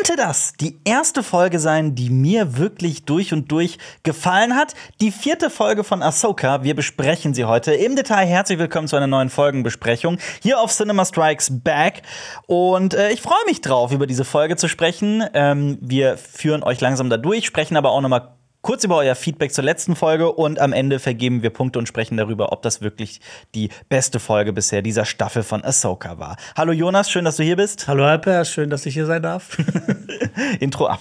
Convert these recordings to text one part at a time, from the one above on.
könnte das die erste Folge sein, die mir wirklich durch und durch gefallen hat. Die vierte Folge von Ahsoka. Wir besprechen sie heute im Detail. Herzlich willkommen zu einer neuen Folgenbesprechung hier auf Cinema Strikes Back. Und äh, ich freue mich drauf, über diese Folge zu sprechen. Ähm, wir führen euch langsam da durch, sprechen aber auch noch mal kurz über euer Feedback zur letzten Folge und am Ende vergeben wir Punkte und sprechen darüber, ob das wirklich die beste Folge bisher dieser Staffel von Ahsoka war. Hallo Jonas, schön, dass du hier bist. Hallo Alper, schön, dass ich hier sein darf. Intro ab.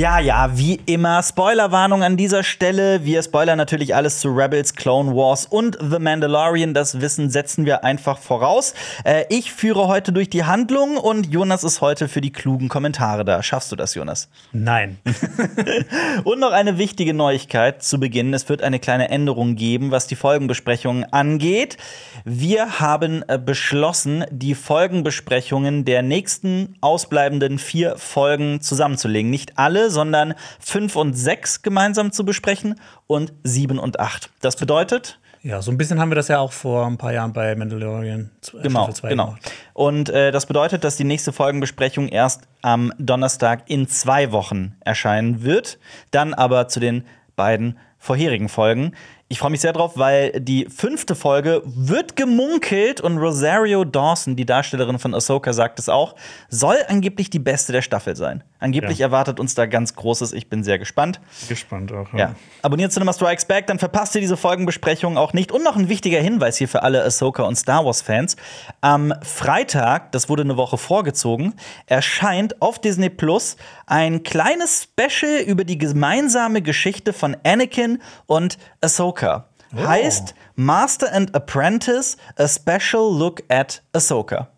Ja, ja, wie immer. Spoilerwarnung an dieser Stelle. Wir spoilern natürlich alles zu Rebels, Clone Wars und The Mandalorian. Das Wissen setzen wir einfach voraus. Äh, ich führe heute durch die Handlung und Jonas ist heute für die klugen Kommentare da. Schaffst du das, Jonas? Nein. und noch eine wichtige Neuigkeit zu Beginn. Es wird eine kleine Änderung geben, was die Folgenbesprechungen angeht. Wir haben äh, beschlossen, die Folgenbesprechungen der nächsten ausbleibenden vier Folgen zusammenzulegen. Nicht alle, sondern 5 und 6 gemeinsam zu besprechen und 7 und 8. Das bedeutet, ja, so ein bisschen haben wir das ja auch vor ein paar Jahren bei Mandalorian äh, genau, genau. Gemacht. Und äh, das bedeutet, dass die nächste Folgenbesprechung erst am Donnerstag in zwei Wochen erscheinen wird. Dann aber zu den beiden vorherigen Folgen. Ich freue mich sehr drauf, weil die fünfte Folge wird gemunkelt und Rosario Dawson, die Darstellerin von Ahsoka, sagt es auch, soll angeblich die beste der Staffel sein. Angeblich ja. erwartet uns da ganz Großes. Ich bin sehr gespannt. Gespannt auch. Ja. ja. Abonniert Cinema Strikes Back, dann verpasst ihr diese Folgenbesprechung auch nicht. Und noch ein wichtiger Hinweis hier für alle Ahsoka und Star Wars Fans: Am Freitag, das wurde eine Woche vorgezogen, erscheint auf Disney Plus ein kleines Special über die gemeinsame Geschichte von Anakin und Ahsoka. Oh. Heißt Master and Apprentice, a special look at Ahsoka.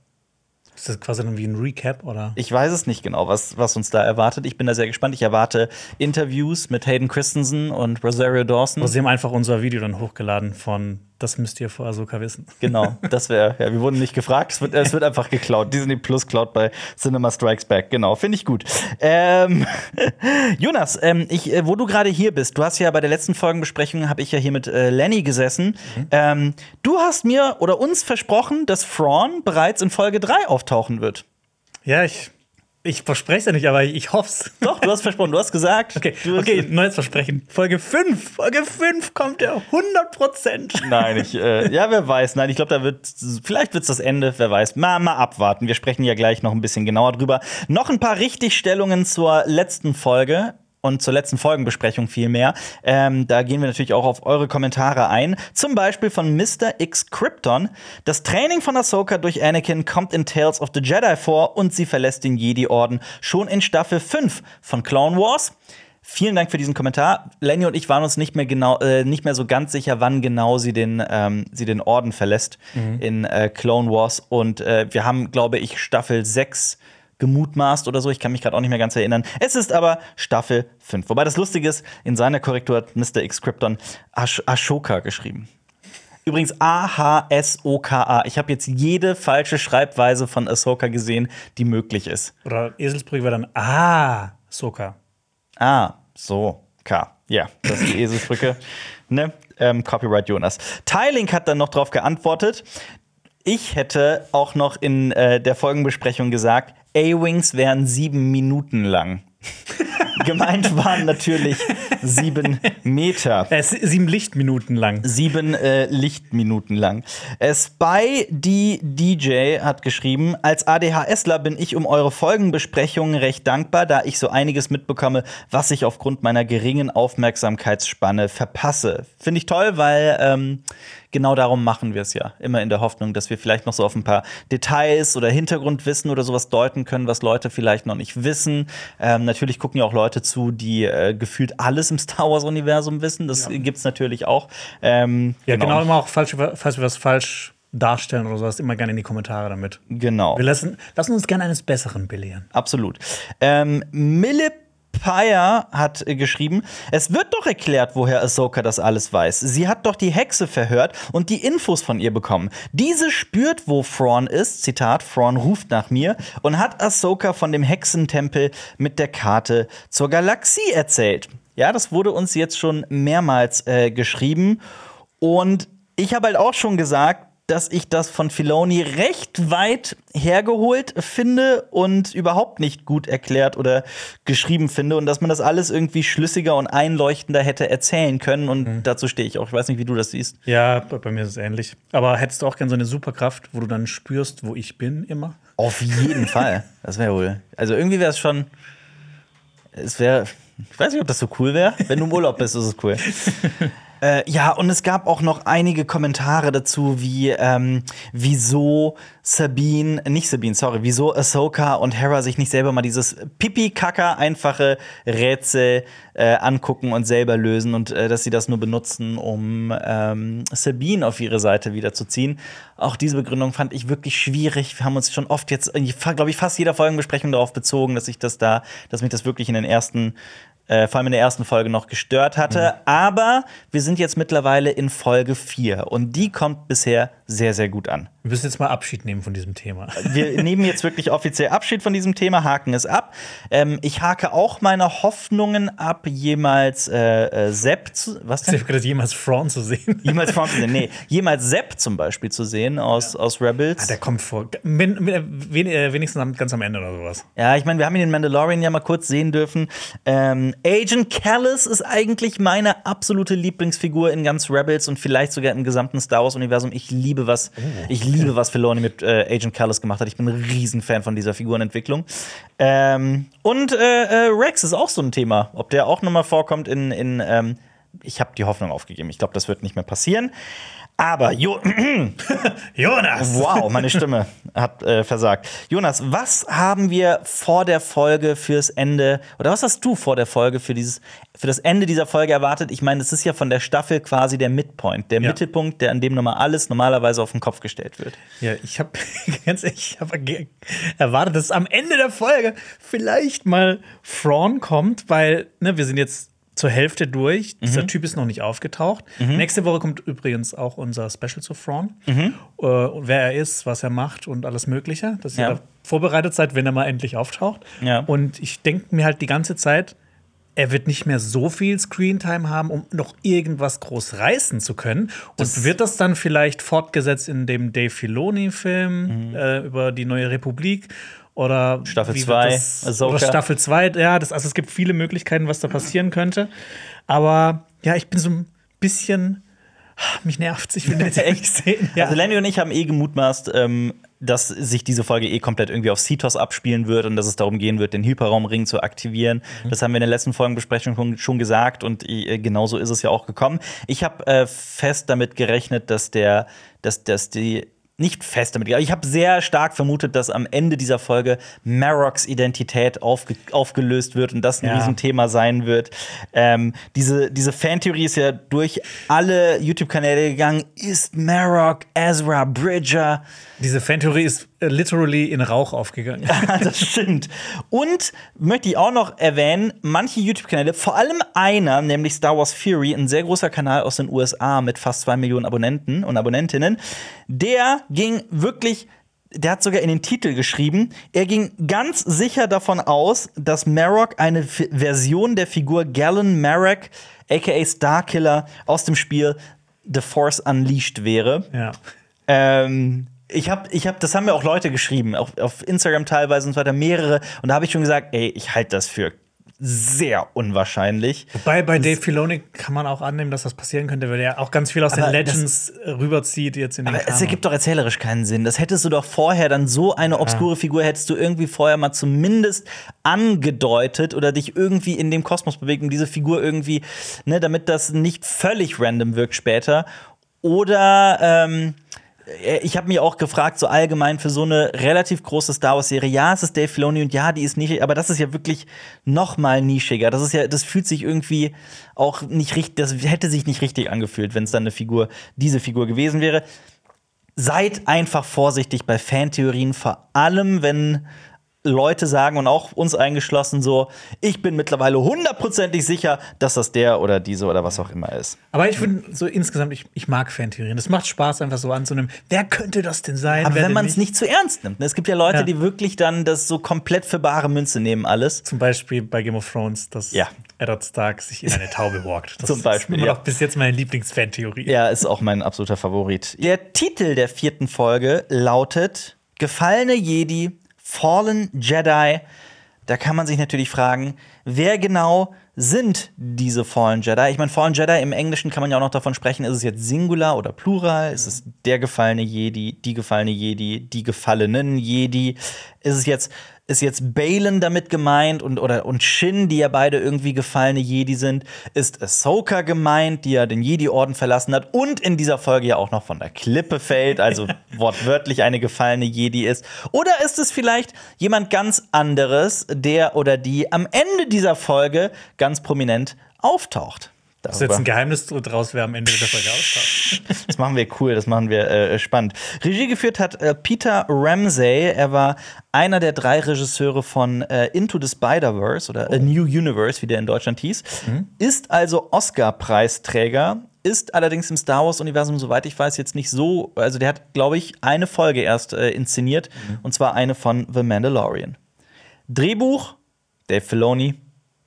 Ist das quasi dann wie ein Recap, oder? Ich weiß es nicht genau, was, was uns da erwartet. Ich bin da sehr gespannt. Ich erwarte Interviews mit Hayden Christensen und Rosario Dawson. Also sie haben einfach unser Video dann hochgeladen von das müsst ihr vor Ahsoka wissen. Genau, das wäre, ja, wir wurden nicht gefragt, es wird, es wird einfach geklaut. Disney Plus klaut bei Cinema Strikes Back, genau, finde ich gut. Ähm, Jonas, ähm, ich, äh, wo du gerade hier bist, du hast ja bei der letzten Folgenbesprechung, habe ich ja hier mit äh, Lenny gesessen. Mhm. Ähm, du hast mir oder uns versprochen, dass Thrawn bereits in Folge 3 auftauchen wird. Ja, ich ich verspreche es ja nicht, aber ich hoffe es. Doch, du hast versprochen, du hast gesagt. Okay, okay neues Versprechen. Folge 5. Folge 5 kommt ja 100% Nein, ich, äh, ja, wer weiß. Nein, ich glaube, da wird, vielleicht wird es das Ende, wer weiß. Mal, mal abwarten. Wir sprechen ja gleich noch ein bisschen genauer drüber. Noch ein paar Richtigstellungen zur letzten Folge und zur letzten Folgenbesprechung vielmehr. Ähm, da gehen wir natürlich auch auf eure Kommentare ein. Zum Beispiel von Mr. X Krypton. Das Training von Ahsoka durch Anakin kommt in Tales of the Jedi vor und sie verlässt den Jedi-Orden schon in Staffel 5 von Clone Wars. Vielen Dank für diesen Kommentar. Lenny und ich waren uns nicht mehr genau, äh, nicht mehr so ganz sicher, wann genau sie den, ähm, sie den Orden verlässt mhm. in äh, Clone Wars. Und äh, wir haben, glaube ich, Staffel 6 gemutmaßt oder so. Ich kann mich gerade auch nicht mehr ganz erinnern. Es ist aber Staffel 5. Wobei das Lustige ist, in seiner Korrektur hat Mr. X Krypton Ash Ashoka geschrieben. Übrigens A-H-S-O-K-A. Ich habe jetzt jede falsche Schreibweise von Ahsoka gesehen, die möglich ist. Oder Eselsbrücke war dann Ah, Soka. Ah, so, K. Ja, das ist die Eselsbrücke. ne? Ähm, Copyright Jonas. Tylink hat dann noch darauf geantwortet. Ich hätte auch noch in äh, der Folgenbesprechung gesagt, A-Wings wären sieben Minuten lang. Gemeint waren natürlich sieben Meter. Äh, sieben Lichtminuten lang. Sieben äh, Lichtminuten lang. Äh, Spy die DJ hat geschrieben: Als ADHSler bin ich um eure Folgenbesprechungen recht dankbar, da ich so einiges mitbekomme, was ich aufgrund meiner geringen Aufmerksamkeitsspanne verpasse. Finde ich toll, weil ähm, genau darum machen wir es ja. Immer in der Hoffnung, dass wir vielleicht noch so auf ein paar Details oder Hintergrundwissen oder sowas deuten können, was Leute vielleicht noch nicht wissen. Ähm, natürlich gucken ja auch Leute zu, die äh, gefühlt alles im Star Wars-Universum wissen. Das ja. gibt es natürlich auch. Ähm, ja, genau, genau immer auch falsch, falls wir was falsch darstellen oder sowas, immer gerne in die Kommentare damit. Genau. Wir lassen, lassen uns gerne eines Besseren belehren. Absolut. Ähm, Millip Pyre hat äh, geschrieben, es wird doch erklärt, woher Ahsoka das alles weiß. Sie hat doch die Hexe verhört und die Infos von ihr bekommen. Diese spürt, wo Thrawn ist, Zitat, Thrawn ruft nach mir, und hat Ahsoka von dem Hexentempel mit der Karte zur Galaxie erzählt. Ja, das wurde uns jetzt schon mehrmals äh, geschrieben. Und ich habe halt auch schon gesagt, dass ich das von Filoni recht weit hergeholt finde und überhaupt nicht gut erklärt oder geschrieben finde und dass man das alles irgendwie schlüssiger und einleuchtender hätte erzählen können und mhm. dazu stehe ich auch. Ich weiß nicht, wie du das siehst. Ja, bei mir ist es ähnlich. Aber hättest du auch gerne so eine Superkraft, wo du dann spürst, wo ich bin immer? Auf jeden Fall. Das wäre wohl. Also irgendwie wäre es schon. Es wäre. Ich weiß nicht, ob das so cool wäre. Wenn du im Urlaub bist, ist es cool. Äh, ja, und es gab auch noch einige Kommentare dazu, wie ähm, wieso Sabine, nicht Sabine, sorry, wieso Ahsoka und Hera sich nicht selber mal dieses pipi-kacker einfache Rätsel äh, angucken und selber lösen und äh, dass sie das nur benutzen, um ähm, Sabine auf ihre Seite wiederzuziehen. Auch diese Begründung fand ich wirklich schwierig. Wir haben uns schon oft jetzt, glaube ich, fast jeder Folgenbesprechung darauf bezogen, dass ich das da, dass mich das wirklich in den ersten äh, vor allem in der ersten Folge noch gestört hatte. Mhm. Aber wir sind jetzt mittlerweile in Folge 4 und die kommt bisher sehr, sehr gut an. Wir müssen jetzt mal Abschied nehmen von diesem Thema. Wir nehmen jetzt wirklich offiziell Abschied von diesem Thema, haken es ab. Ähm, ich hake auch meine Hoffnungen ab, jemals äh, äh, Sepp zu. Was denn? Ich habe jemals Fraun zu sehen. Jemals Fraun zu sehen, nee. Jemals Sepp zum Beispiel zu sehen aus, ja. aus Rebels. Ah, der kommt vor. wenigstens ganz am Ende oder sowas. Ja, ich meine, wir haben ihn den Mandalorian ja mal kurz sehen dürfen. Ähm, Agent Callus ist eigentlich meine absolute Lieblingsfigur in ganz Rebels und vielleicht sogar im gesamten Star Wars-Universum. Ich liebe was. Oh, ich liebe, was Filoni mit äh, Agent Callus gemacht hat. Ich bin ein Riesenfan von dieser Figurenentwicklung. Ähm, und äh, äh, Rex ist auch so ein Thema. Ob der auch noch mal vorkommt in, in ähm, ich habe die Hoffnung aufgegeben. Ich glaube, das wird nicht mehr passieren. Aber jo Jonas! Wow, meine Stimme hat äh, versagt. Jonas, was haben wir vor der Folge fürs Ende, oder was hast du vor der Folge für, dieses, für das Ende dieser Folge erwartet? Ich meine, es ist ja von der Staffel quasi der Midpoint, der ja. Mittelpunkt, der an dem nochmal alles normalerweise auf den Kopf gestellt wird. Ja, ich habe ganz ehrlich, ich hab erwartet, dass am Ende der Folge vielleicht mal Thrawn kommt, weil ne, wir sind jetzt zur Hälfte durch. Mhm. Dieser Typ ist noch nicht aufgetaucht. Mhm. Nächste Woche kommt übrigens auch unser Special zu Thrawn. Mhm. Äh, wer er ist, was er macht und alles Mögliche. Dass ja. ihr vorbereitet seid, wenn er mal endlich auftaucht. Ja. Und ich denke mir halt die ganze Zeit, er wird nicht mehr so viel Screentime haben, um noch irgendwas groß reißen zu können. Das und wird das dann vielleicht fortgesetzt in dem Dave Filoni-Film mhm. äh, über die neue Republik? Oder Staffel 2, oder Staffel 2, ja, das, also es gibt viele Möglichkeiten, was da passieren könnte. Aber ja, ich bin so ein bisschen. Mich nervt ich will jetzt echt sehen. Ja. Also Lenny und ich haben eh gemutmaßt, ähm, dass sich diese Folge eh komplett irgendwie auf Cetos abspielen wird und dass es darum gehen wird, den Hyperraumring zu aktivieren. Mhm. Das haben wir in der letzten Folgenbesprechung schon, schon gesagt und äh, genauso ist es ja auch gekommen. Ich habe äh, fest damit gerechnet, dass der, dass, dass die nicht fest damit. Ich habe sehr stark vermutet, dass am Ende dieser Folge Maroks Identität aufge aufgelöst wird und das ein ja. Riesenthema sein wird. Ähm, diese, diese Fantheorie ist ja durch alle YouTube-Kanäle gegangen. Ist Marok Ezra Bridger? Diese Fantheorie ist literally in Rauch aufgegangen. das stimmt. Und möchte ich auch noch erwähnen, manche YouTube-Kanäle, vor allem einer, nämlich Star Wars Fury, ein sehr großer Kanal aus den USA mit fast zwei Millionen Abonnenten und Abonnentinnen, der ging wirklich der hat sogar in den Titel geschrieben, er ging ganz sicher davon aus, dass Marok eine F Version der Figur Galen Marek, aka Starkiller, aus dem Spiel The Force Unleashed wäre. Ja. Ähm, ich habe, ich hab, das haben mir auch Leute geschrieben, auf, auf Instagram teilweise und so weiter, mehrere. Und da habe ich schon gesagt, ey, ich halte das für sehr unwahrscheinlich. Wobei bei Dave Filoni kann man auch annehmen, dass das passieren könnte, weil er auch ganz viel aus den Legends das, rüberzieht jetzt in den Aber Kanon. es ergibt doch erzählerisch keinen Sinn. Das hättest du doch vorher dann so eine obskure ja. Figur hättest du irgendwie vorher mal zumindest angedeutet oder dich irgendwie in dem Kosmos bewegt, um diese Figur irgendwie, ne, damit das nicht völlig random wirkt später. Oder ähm, äh, ich habe mich auch gefragt, so allgemein für so eine relativ große Star Wars-Serie, ja, es ist Dave Filoni und ja, die ist nischig, aber das ist ja wirklich noch mal nischiger. Das ist ja, das fühlt sich irgendwie auch nicht richtig, das hätte sich nicht richtig angefühlt, wenn es dann eine Figur, diese Figur gewesen wäre. Seid einfach vorsichtig bei Fantheorien, vor allem wenn Leute sagen und auch uns eingeschlossen so, ich bin mittlerweile hundertprozentig sicher, dass das der oder diese oder was auch immer ist. Aber ich finde so insgesamt, ich, ich mag Fantheorien. Das macht Spaß, einfach so anzunehmen. Wer könnte das denn sein? Aber wenn man es nicht zu ernst nimmt. Ne? Es gibt ja Leute, Ja. die wirklich dann das so komplett für bare Münze nehmen, alles. Zum Beispiel bei Game of Thrones, dass Ja. Eddard Stark sich in eine Taube walkt. Das Zum Beispiel, ist immer ja. bis jetzt meine Lieblingsfantheorie. Ja, ist auch mein absoluter Favorit. Der Titel der vierten Folge lautet Gefallene Jedi, Fallen Jedi. Da kann man sich natürlich fragen, wer genau sind diese Fallen Jedi? Ich meine, Fallen Jedi im Englischen kann man ja auch noch davon sprechen, ist es jetzt Singular oder Plural? Ist es der gefallene Jedi, die gefallene Jedi, die gefallenen Jedi? Ist es jetzt ist jetzt Balen damit gemeint und oder und Shin, die ja beide irgendwie gefallene Jedi sind? Ist Ahsoka gemeint, die ja den Jedi-Orden verlassen hat und in dieser Folge ja auch noch von der Klippe fällt, also wortwörtlich eine gefallene Jedi ist? Oder ist es vielleicht jemand ganz anderes, der oder die am Ende dieser Folge ganz prominent auftaucht? Das ist jetzt ein Geheimnis draus, wer am Ende der Folge auftaucht. Das machen wir cool, das machen wir äh, spannend. Regie geführt hat äh, Peter Ramsey. Er war einer der drei Regisseure von äh, Into the Spider-Verse oder A New Universe, wie der in Deutschland hieß. Ist also Oscar-Preisträger, ist allerdings im Star Wars-Universum, soweit ich weiß, jetzt nicht so. Also, der hat, glaube ich, eine Folge erst äh, inszeniert, und zwar eine von The Mandalorian. Drehbuch Dave Filoni,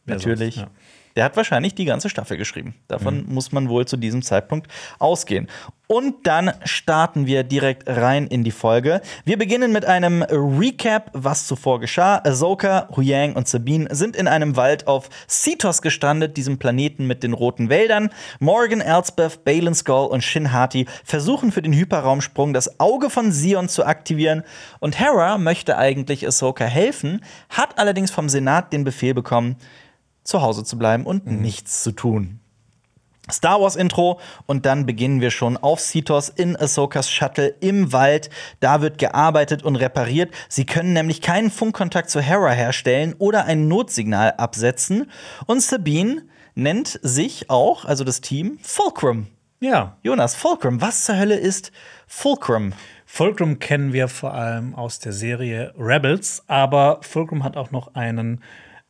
Wer natürlich. sonst, ja. Der hat wahrscheinlich die ganze Staffel geschrieben. Davon muss man wohl zu diesem Zeitpunkt ausgehen. Und dann starten wir direkt rein in die Folge. Wir beginnen mit einem Recap, was zuvor geschah. Ahsoka, Huyang und Sabine sind in einem Wald auf Cetos gestrandet, diesem Planeten mit den roten Wäldern. Morgan, Elsbeth, Balin Skull und Shin Hati versuchen für den Hyperraumsprung das Auge von Sion zu aktivieren. Und Hera möchte eigentlich Ahsoka helfen, hat allerdings vom Senat den Befehl bekommen, zu Hause zu bleiben und nichts zu tun. Star Wars Intro und dann beginnen wir schon auf Cetos in Ahsokas Shuttle im Wald. Da wird gearbeitet und repariert. Sie können nämlich keinen Funkkontakt zu Hera herstellen oder ein Notsignal absetzen. Und Sabine nennt sich auch, also das Team, Fulcrum. Ja. Jonas, Fulcrum, was zur Hölle ist Fulcrum? Fulcrum kennen wir vor allem aus der Serie Rebels, aber Fulcrum hat auch noch einen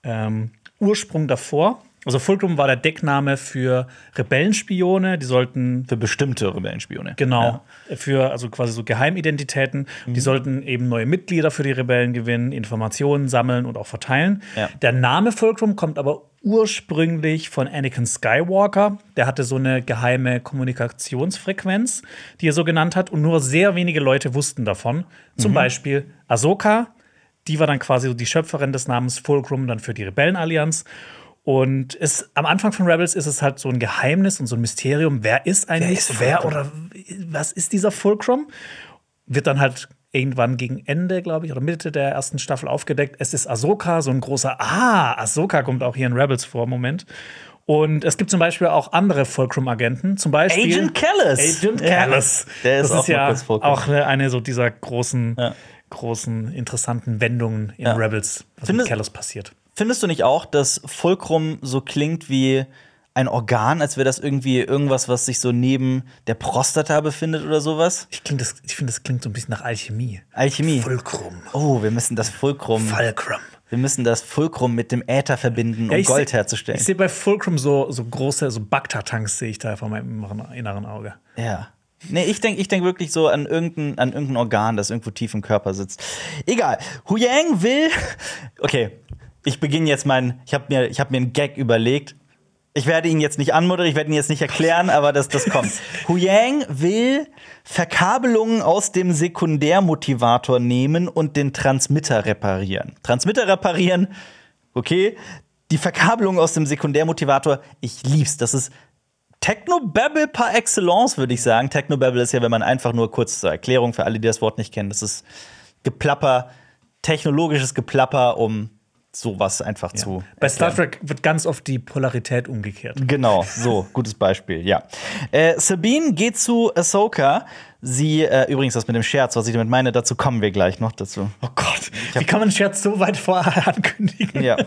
ähm, Ursprung davor. Also Fulcrum war der Deckname für Rebellenspione, die sollten Für bestimmte Rebellenspione. Genau. Für also quasi so Geheimidentitäten. Mhm. Die sollten eben neue Mitglieder für die Rebellen gewinnen, Informationen sammeln und auch verteilen. Ja. Der Name Fulcrum kommt aber ursprünglich von Anakin Skywalker. Der hatte so eine geheime Kommunikationsfrequenz, die er so genannt hat, und nur sehr wenige Leute wussten davon. Zum Mhm. Beispiel Ahsoka, die war dann quasi so die Schöpferin des Namens Fulcrum dann für die Rebellenallianz. Und es, am Anfang von Rebels ist es halt so ein Geheimnis und so ein Mysterium. Wer ist eigentlich, ist wer, oder was ist dieser Fulcrum? Wird dann halt irgendwann gegen Ende, glaube ich, oder Mitte der ersten Staffel aufgedeckt. Es ist Ahsoka, so ein großer, ah, Ahsoka kommt auch hier in Rebels vor, Moment. Und es gibt zum Beispiel auch andere Fulcrum-Agenten, zum Beispiel Agent Callis. Agent Ja, Callis. der ist das auch ist ja auch eine, eine so dieser großen, Ja. Großen, interessanten Wendungen in Ja. Rebels, was Findest- mit Callis passiert. Findest du nicht auch, dass Fulcrum so klingt wie ein Organ, als wäre das irgendwie irgendwas, was sich so neben der Prostata befindet oder sowas? Ich, das- ich finde, das klingt so ein bisschen nach Alchemie. Alchemie. Fulcrum. Oh, wir müssen das Fulcrum, Fulcrum. wir müssen das Fulcrum mit dem Äther verbinden, um Ja, Gold seh- herzustellen. Ich sehe bei Fulcrum so, so große, so Bagdad-Tanks sehe ich da vor meinem inneren Auge. Ja. Nee, ich denke ich denk wirklich so an irgendein, an irgendein Organ, das irgendwo tief im Körper sitzt. Egal. Huyang will. Okay, ich beginne jetzt meinen. Ich habe mir, ich hab mir einen Gag überlegt. Ich werde ihn jetzt nicht anmoderieren, ich werde ihn jetzt nicht erklären, aber das, das kommt. Huyang will Verkabelungen aus dem Sekundärmotivator nehmen und den Transmitter reparieren. Transmitter reparieren, okay. Die Verkabelung aus dem Sekundärmotivator, ich lieb's. Das ist Technobabble par excellence, würde ich sagen. Technobabble ist ja, wenn man einfach nur kurz zur Erklärung für alle, die das Wort nicht kennen, das ist Geplapper, technologisches Geplapper, um sowas einfach zu. Bei Star erklären. Trek wird ganz oft die Polarität umgekehrt. Genau, so, gutes Beispiel, ja. Äh, Sabine geht zu Ahsoka. Sie, äh, übrigens, das mit dem Scherz, was ich damit meine, dazu kommen wir gleich noch dazu. Oh Gott, wie kann man einen Scherz so weit vorher ankündigen? Ja.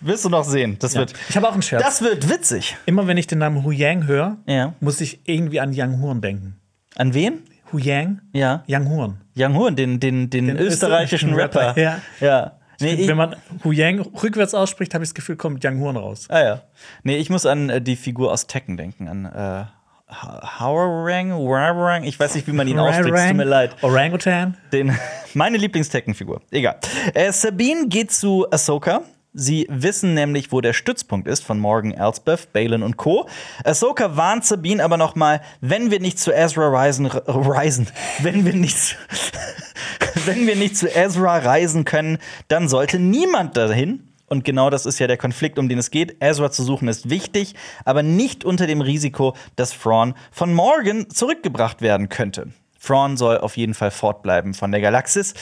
Willst du noch sehen? Das wird. Ich habe auch einen Scherz. Das wird witzig. Immer wenn ich den Namen Hu Yang höre, Ja. muss ich irgendwie an Yang Huren denken. An wen? Hu Yang? Ja. Yang Huren. Young Horn, den, den, den, österreichischen österreichischen Rapper. Rapper, ja. ja. Nee, Find, Wenn man Hu Yang rückwärts ausspricht, habe ich das Gefühl, kommt Yang Huan raus. Ah ja. Nee, ich muss an äh, die Figur aus Tekken denken, an äh, Ha- Hawarang, Warang, ich weiß nicht, wie man ihn ausspricht, tut mir leid. Orangutan. Den, meine Lieblings-Tekken-Figur. Egal. Äh, Sabine geht zu Ahsoka. Sie wissen nämlich, wo der Stützpunkt ist von Morgan Elsbeth, Balin und Co. Ahsoka warnt Sabine aber noch mal, wenn wir nicht zu Ezra reisen, reisen wenn wir nicht, wenn wir nicht zu Ezra reisen können, dann sollte niemand dahin. Und genau das ist ja der Konflikt, um den es geht. Ezra zu suchen ist wichtig, aber nicht unter dem Risiko, dass Thrawn von Morgan zurückgebracht werden könnte. Thrawn soll auf jeden Fall fortbleiben von der Galaxis.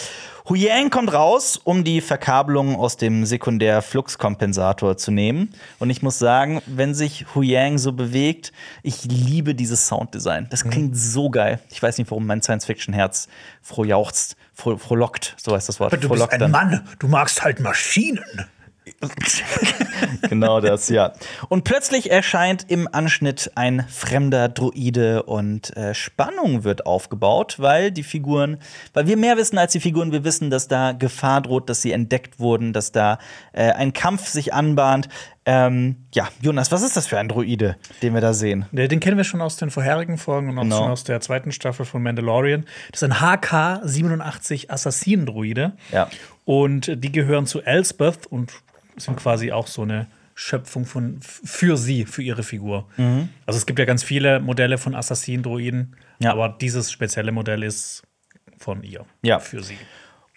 Huyang kommt raus, um die Verkabelung aus dem Sekundär-Fluxkompensator zu nehmen. Und ich muss sagen, wenn sich Huyang so bewegt, ich liebe dieses Sounddesign. Das klingt so geil. Ich weiß nicht, warum mein Science-Fiction-Herz frohjauchzt, froh, frohlockt, so heißt das Wort. Du bist Frohlockt ein dann. Mann, du magst halt Maschinen. genau das, ja. Und plötzlich erscheint im Anschnitt ein fremder Druide und äh, Spannung wird aufgebaut, weil die Figuren, weil wir mehr wissen als die Figuren, wir wissen, dass da Gefahr droht, dass sie entdeckt wurden, dass da äh, ein Kampf sich anbahnt. Ähm, ja, Jonas, was ist das für ein Druide, den wir da sehen? Den kennen wir schon aus den vorherigen Folgen und auch Genau. schon aus der zweiten Staffel von Mandalorian. Das ist ein HK-87 Assassinendruide. Ja. Und die gehören zu Elspeth und sind quasi auch so eine Schöpfung von für sie, für ihre Figur. Mhm. Also es gibt ja ganz viele Modelle von Assassin-Druiden, Ja. aber dieses spezielle Modell ist von ihr. Ja. Für sie.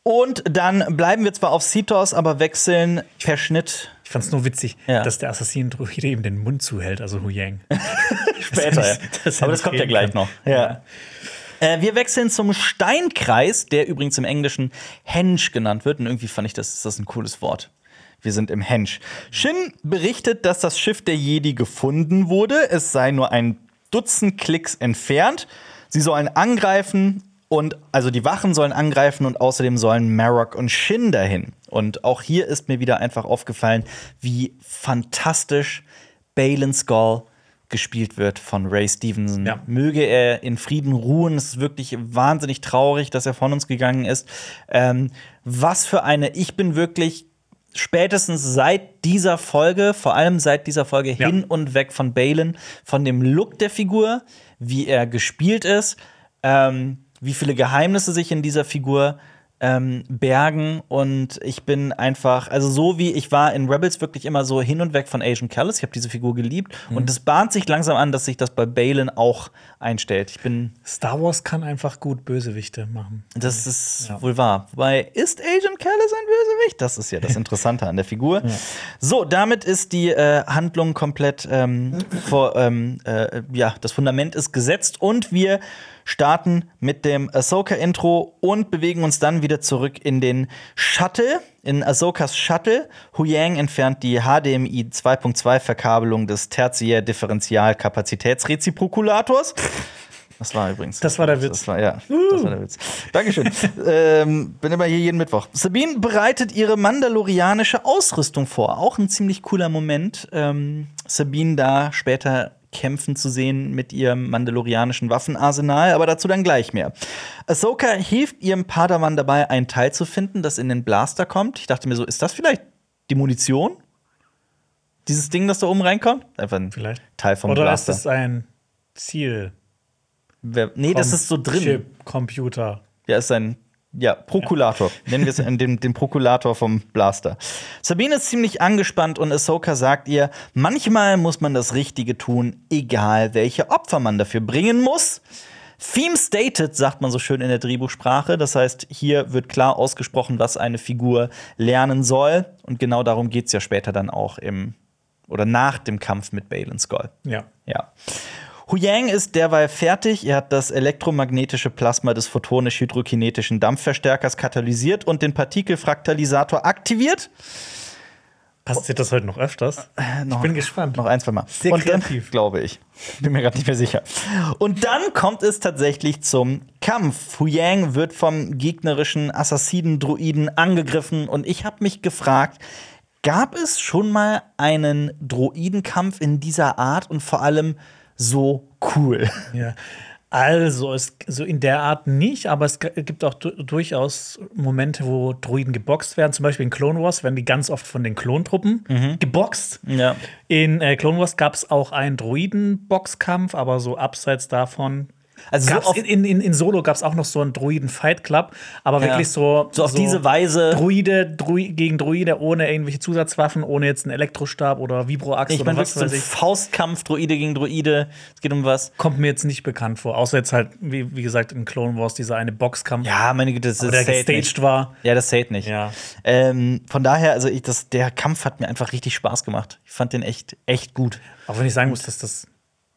Und dann bleiben wir zwar auf Cetos, aber wechseln per Schnitt Ich fand es nur witzig, Ja. dass der Assassin-Druide ihm den Mund zuhält, also Hu Yang. später. ja. dass er aber das kommt ja gleich kann. noch. Ja. Äh, wir wechseln zum Steinkreis, der übrigens im Englischen Henge genannt wird. Und irgendwie fand ich das, ist das ein cooles Wort. Wir sind im Henge. Shin berichtet, dass das Schiff der Jedi gefunden wurde. Es sei nur ein Dutzend Klicks entfernt. Sie sollen angreifen und also die Wachen sollen angreifen und außerdem sollen Marok und Shin dahin. Und auch hier ist mir wieder einfach aufgefallen, wie fantastisch Balin Skull gespielt wird von Ray Stevenson. Ja. Möge er in Frieden ruhen. Es ist wirklich wahnsinnig traurig, dass er von uns gegangen ist. Ähm, was für eine, ich bin wirklich spätestens seit dieser Folge, vor allem seit dieser Folge Ja. hin und weg von Balin, von dem Look der Figur, wie er gespielt ist, ähm, wie viele Geheimnisse sich in dieser Figur ähm, bergen und ich bin einfach, also so wie ich war in Rebels wirklich immer so hin und weg von Asian Callis. Ich habe diese Figur geliebt und es bahnt sich langsam an, dass sich das bei Balin auch einstellt. Ich bin, Star Wars kann einfach gut Bösewichte machen. das ist wohl wahr. Wobei, ist Agent Callis ein Bösewicht? Das ist ja das Interessante an der Figur. So, damit ist die äh, Handlung komplett ähm, vor, ähm, äh, ja, das Fundament ist gesetzt und wir starten mit dem Ahsoka-Intro und bewegen uns dann wieder zurück in den Shuttle, in Ahsokas Shuttle. Huyang entfernt die HDMI 2.2 Verkabelung des Tertiär-Differential-Kapazitätsreziprokulators. Das war übrigens. Das war der Witz. Das war, ja, das war der Witz. Dankeschön. ähm, bin immer hier jeden Mittwoch. Sabine bereitet ihre mandalorianische Ausrüstung vor. Auch ein ziemlich cooler Moment. Ähm, Sabine da später kämpfen zu sehen mit ihrem mandalorianischen Waffenarsenal, aber dazu dann gleich mehr. Ahsoka hilft ihrem Padawan dabei, ein Teil zu finden, das in den Blaster kommt. Ich dachte mir so, ist das vielleicht die Munition? Dieses Ding, das da oben reinkommt? Einfach ein Vielleicht. Teil vom Oder Blaster. ist es ein Ziel? Wer- nee, das ist so drin. Chip, Computer. Ja, ist ein ja, Prokulator. Nennen wir es äh, den, den Prokulator vom Blaster. Sabine ist ziemlich angespannt und Ahsoka sagt ihr, manchmal muss man das Richtige tun, egal welche Opfer man dafür bringen muss. Theme stated, sagt man so schön in der Drehbuchsprache. Das heißt, hier wird klar ausgesprochen, was eine Figur lernen soll. Und genau darum geht es ja später dann auch im oder nach dem Kampf mit Balin Skull. Ja. Ja. Huyang ist derweil fertig. Er hat das elektromagnetische Plasma des photonisch-hydrokinetischen Dampfverstärkers katalysiert und den Partikelfraktalisator aktiviert. Passiert das heute noch öfters? ich bin gespannt. Noch ein, zwei Mal. Sehr und dann, kreativ. glaube ich. Bin mir gerade nicht mehr sicher. Und dann kommt es tatsächlich zum Kampf. Huyang wird vom gegnerischen Assassinen-Druiden angegriffen und ich habe mich gefragt, gab es schon mal einen Druidenkampf in dieser Art und vor allem so cool? Ja. Also, es, so in der Art nicht, aber es gibt auch du durchaus Momente, wo Druiden geboxt werden. Zum Beispiel in Clone Wars werden die ganz oft von den Klontruppen geboxt. Ja. In äh, Clone Wars gab es auch einen Druiden-Boxkampf, aber so abseits davon. Also so in, in, in Solo gab es auch noch so einen Druiden-Fight Club, aber Ja. wirklich so. So auf diese Weise. Druide Drui gegen Druide ohne irgendwelche Zusatzwaffen, ohne jetzt einen Elektrostab oder Vibroaxt Ich oder meine, was wirklich so ein weiß ich. Faustkampf, Droide gegen Droide. Es geht um was. Kommt mir jetzt nicht bekannt vor. Außer jetzt halt, wie, wie gesagt, in Clone Wars dieser eine Boxkampf, Ja, meine Güte, das der ist safe gestaged nicht. war. Ja, das zählt nicht. Ja. Ähm, von daher, also ich, das, der Kampf hat mir einfach richtig Spaß gemacht. Ich fand den echt, echt gut. Auch wenn ich sagen muss, dass das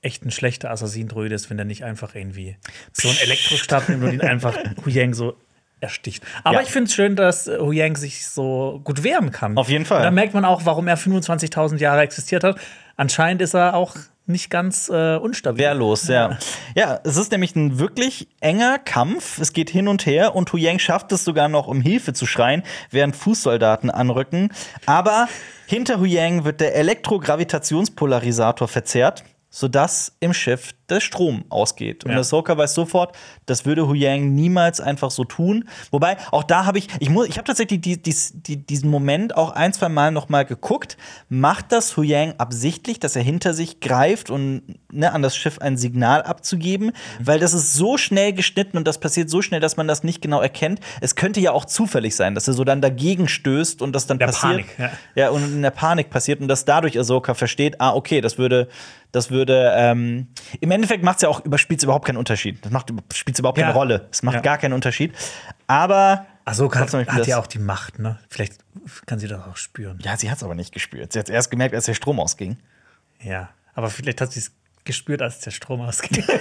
echt ein schlechter Assassin-Druide ist, wenn der nicht einfach irgendwie so einen Elektrostab nimmt und ihn einfach Huyang so ersticht. Aber Ja. ich finde es schön, dass äh, Huyang sich so gut wehren kann. Auf jeden Fall. Und da merkt man auch, warum er 25.000 Jahre existiert hat. Anscheinend ist er auch nicht ganz äh, unstabil. Wehrlos, ja. Ja, es ist nämlich ein wirklich enger Kampf. Es geht hin und her und Hu Yang schafft es sogar noch, um Hilfe zu schreien, während Fußsoldaten anrücken. Aber hinter Hu Yang wird der Elektrogravitationspolarisator verzerrt, sodass im Schiff der Strom ausgeht. Und Ja. Ahsoka weiß sofort, das würde Hu Yang niemals einfach so tun. Wobei, auch da habe ich, ich muss, ich habe tatsächlich die, die, die, diesen Moment auch ein, zwei Mal noch mal geguckt. Macht das Hu Yang absichtlich, dass er hinter sich greift und ne, an das Schiff ein Signal abzugeben? Weil das ist so schnell geschnitten und das passiert so schnell, dass man das nicht genau erkennt. Es könnte ja auch zufällig sein, dass er so dann dagegen stößt und das dann Der passiert. Panik, ja. Ja, und in der Panik passiert und dass dadurch Ahsoka versteht, ah, okay, das würde, das würde, ähm, im Endeffekt macht es ja auch, überspielt es überhaupt keinen Unterschied. Das macht, spielt überhaupt keine Ja. Rolle. Es macht Ja. gar keinen Unterschied. Aber. Ahsoka hat, hat ja auch die Macht, ne? Vielleicht kann sie das auch spüren. Ja, sie hat es aber nicht gespürt. Sie hat es erst gemerkt, als der Strom ausging. Ja. Aber vielleicht hat sie es gespürt, als der Strom ausging.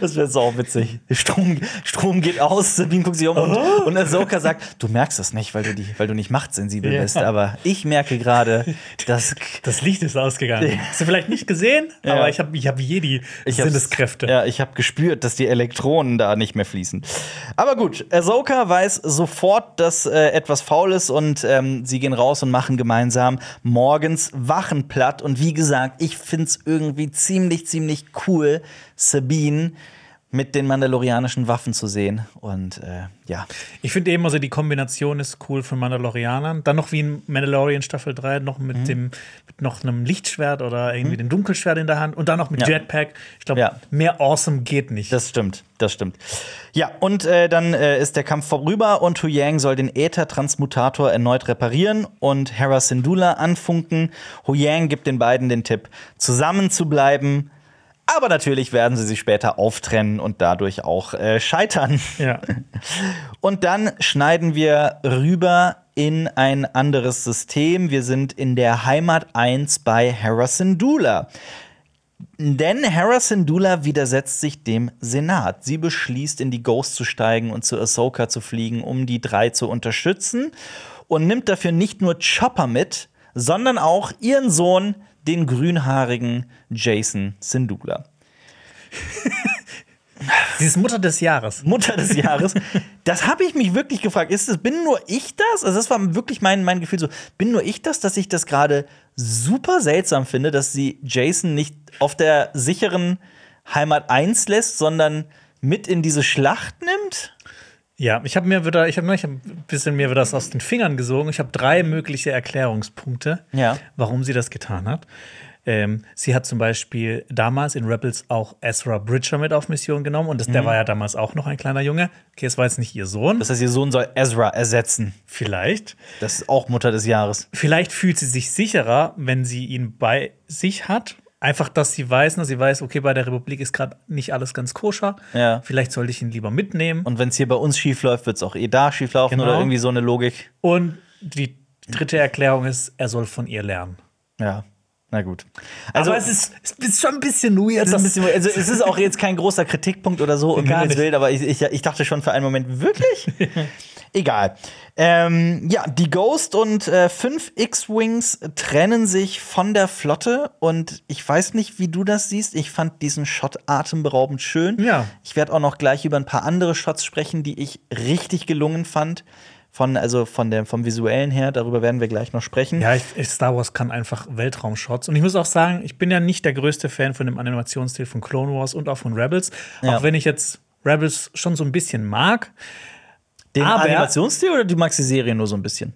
Das wäre sau witzig. Strom, Strom geht aus, Sabine guckt sich um und, und Ahsoka sagt, du merkst das nicht, weil du, die, weil du nicht machtsensibel Ja. bist. Aber ich merke gerade, dass Das Licht ist ausgegangen. Hast du vielleicht nicht gesehen, Ja. aber ich habe ich hab jedi Ich Sinneskräfte. Ja, ich habe gespürt, dass die Elektronen da nicht mehr fließen. Aber gut, Ahsoka weiß sofort, dass äh, etwas faul ist und ähm, sie gehen raus und machen gemeinsam morgens Wachen platt. Und wie gesagt, ich find's irgendwie ziemlich, ziemlich cool, Sabine mit den mandalorianischen Waffen zu sehen. Und äh, ja. Ich finde eben, also die Kombination ist cool von Mandalorianern. Dann noch wie in Mandalorian Staffel 3, noch mit Mhm. dem mit noch einem Lichtschwert oder irgendwie dem Dunkelschwert in der Hand und dann noch mit Ja. Jetpack. Ich glaube, Ja. mehr awesome geht nicht. Das stimmt, das stimmt. Ja, und äh, dann äh, ist der Kampf vorüber und Hu Yang soll den Äther-Transmutator erneut reparieren und Hera Syndulla anfunken. Hu Yang gibt den beiden den Tipp, zusammen zu bleiben. Aber natürlich werden sie sich später auftrennen und dadurch auch äh, scheitern. ja. Und dann schneiden wir rüber in ein anderes System. Wir sind in der Heimat 1 bei Hera Syndulla. Denn Hera Syndulla widersetzt sich dem Senat. Sie beschließt, in die Ghost zu steigen und zu Ahsoka zu fliegen, um die drei zu unterstützen. Und nimmt dafür nicht nur Chopper mit, sondern auch ihren Sohn, den grünhaarigen Jason Syndulla. Sie ist Mutter des Jahres. Mutter des Jahres. Das habe ich mich wirklich gefragt. Ist es, bin nur ich das? Also, das war wirklich mein, mein Gefühl so. Bin nur ich das, dass ich das gerade super seltsam finde, dass sie Jason nicht auf der sicheren Heimat 1 lässt, sondern mit in diese Schlacht nimmt? Ja, ich habe mir wieder, ich habe hab ein bisschen mir wieder das aus den Fingern gesogen. Ich habe drei mögliche Erklärungspunkte, Ja. warum sie das getan hat. Ähm, sie hat zum Beispiel damals in Rebels auch Ezra Bridger mit auf Mission genommen und das, der war ja damals auch noch ein kleiner Junge. Okay, es war jetzt nicht ihr Sohn. Das heißt, ihr Sohn soll Ezra ersetzen. Vielleicht. Das ist auch Mutter des Jahres. Vielleicht fühlt sie sich sicherer, wenn sie ihn bei sich hat. Einfach, dass sie weiß, ne, sie weiß, okay, bei der Republik ist gerade nicht alles ganz koscher. Ja. Vielleicht sollte ich ihn lieber mitnehmen. Und wenn es hier bei uns schief läuft, wird es auch eh da schief laufen Genau. oder irgendwie so eine Logik. Und die dritte Erklärung ist, er soll von ihr lernen. Ja, na gut. Also, Aber es ist, es ist schon ein bisschen weird. Es ist, dass- bisschen, also es ist auch jetzt kein großer Kritikpunkt oder so, um Himmels. Willen, aber ich, ich, ich dachte schon für einen Moment, wirklich? Egal. Ähm, ja, die Ghost und äh, fünf X-Wings trennen sich von der Flotte und ich weiß nicht, wie du das siehst. Ich fand diesen Shot atemberaubend schön. Ja. Ich werde auch noch gleich über ein paar andere Shots sprechen, die ich richtig gelungen fand. Von, also von der, vom visuellen her, darüber werden wir gleich noch sprechen. Ja, ich, ich, Star Wars kann einfach Weltraumshots. Und ich muss auch sagen, ich bin ja nicht der größte Fan von dem Animationsstil von Clone Wars und auch von Rebels. Ja. Auch wenn ich jetzt Rebels schon so ein bisschen mag. Den Aber- Animationsstil oder du magst die Serie nur so ein bisschen?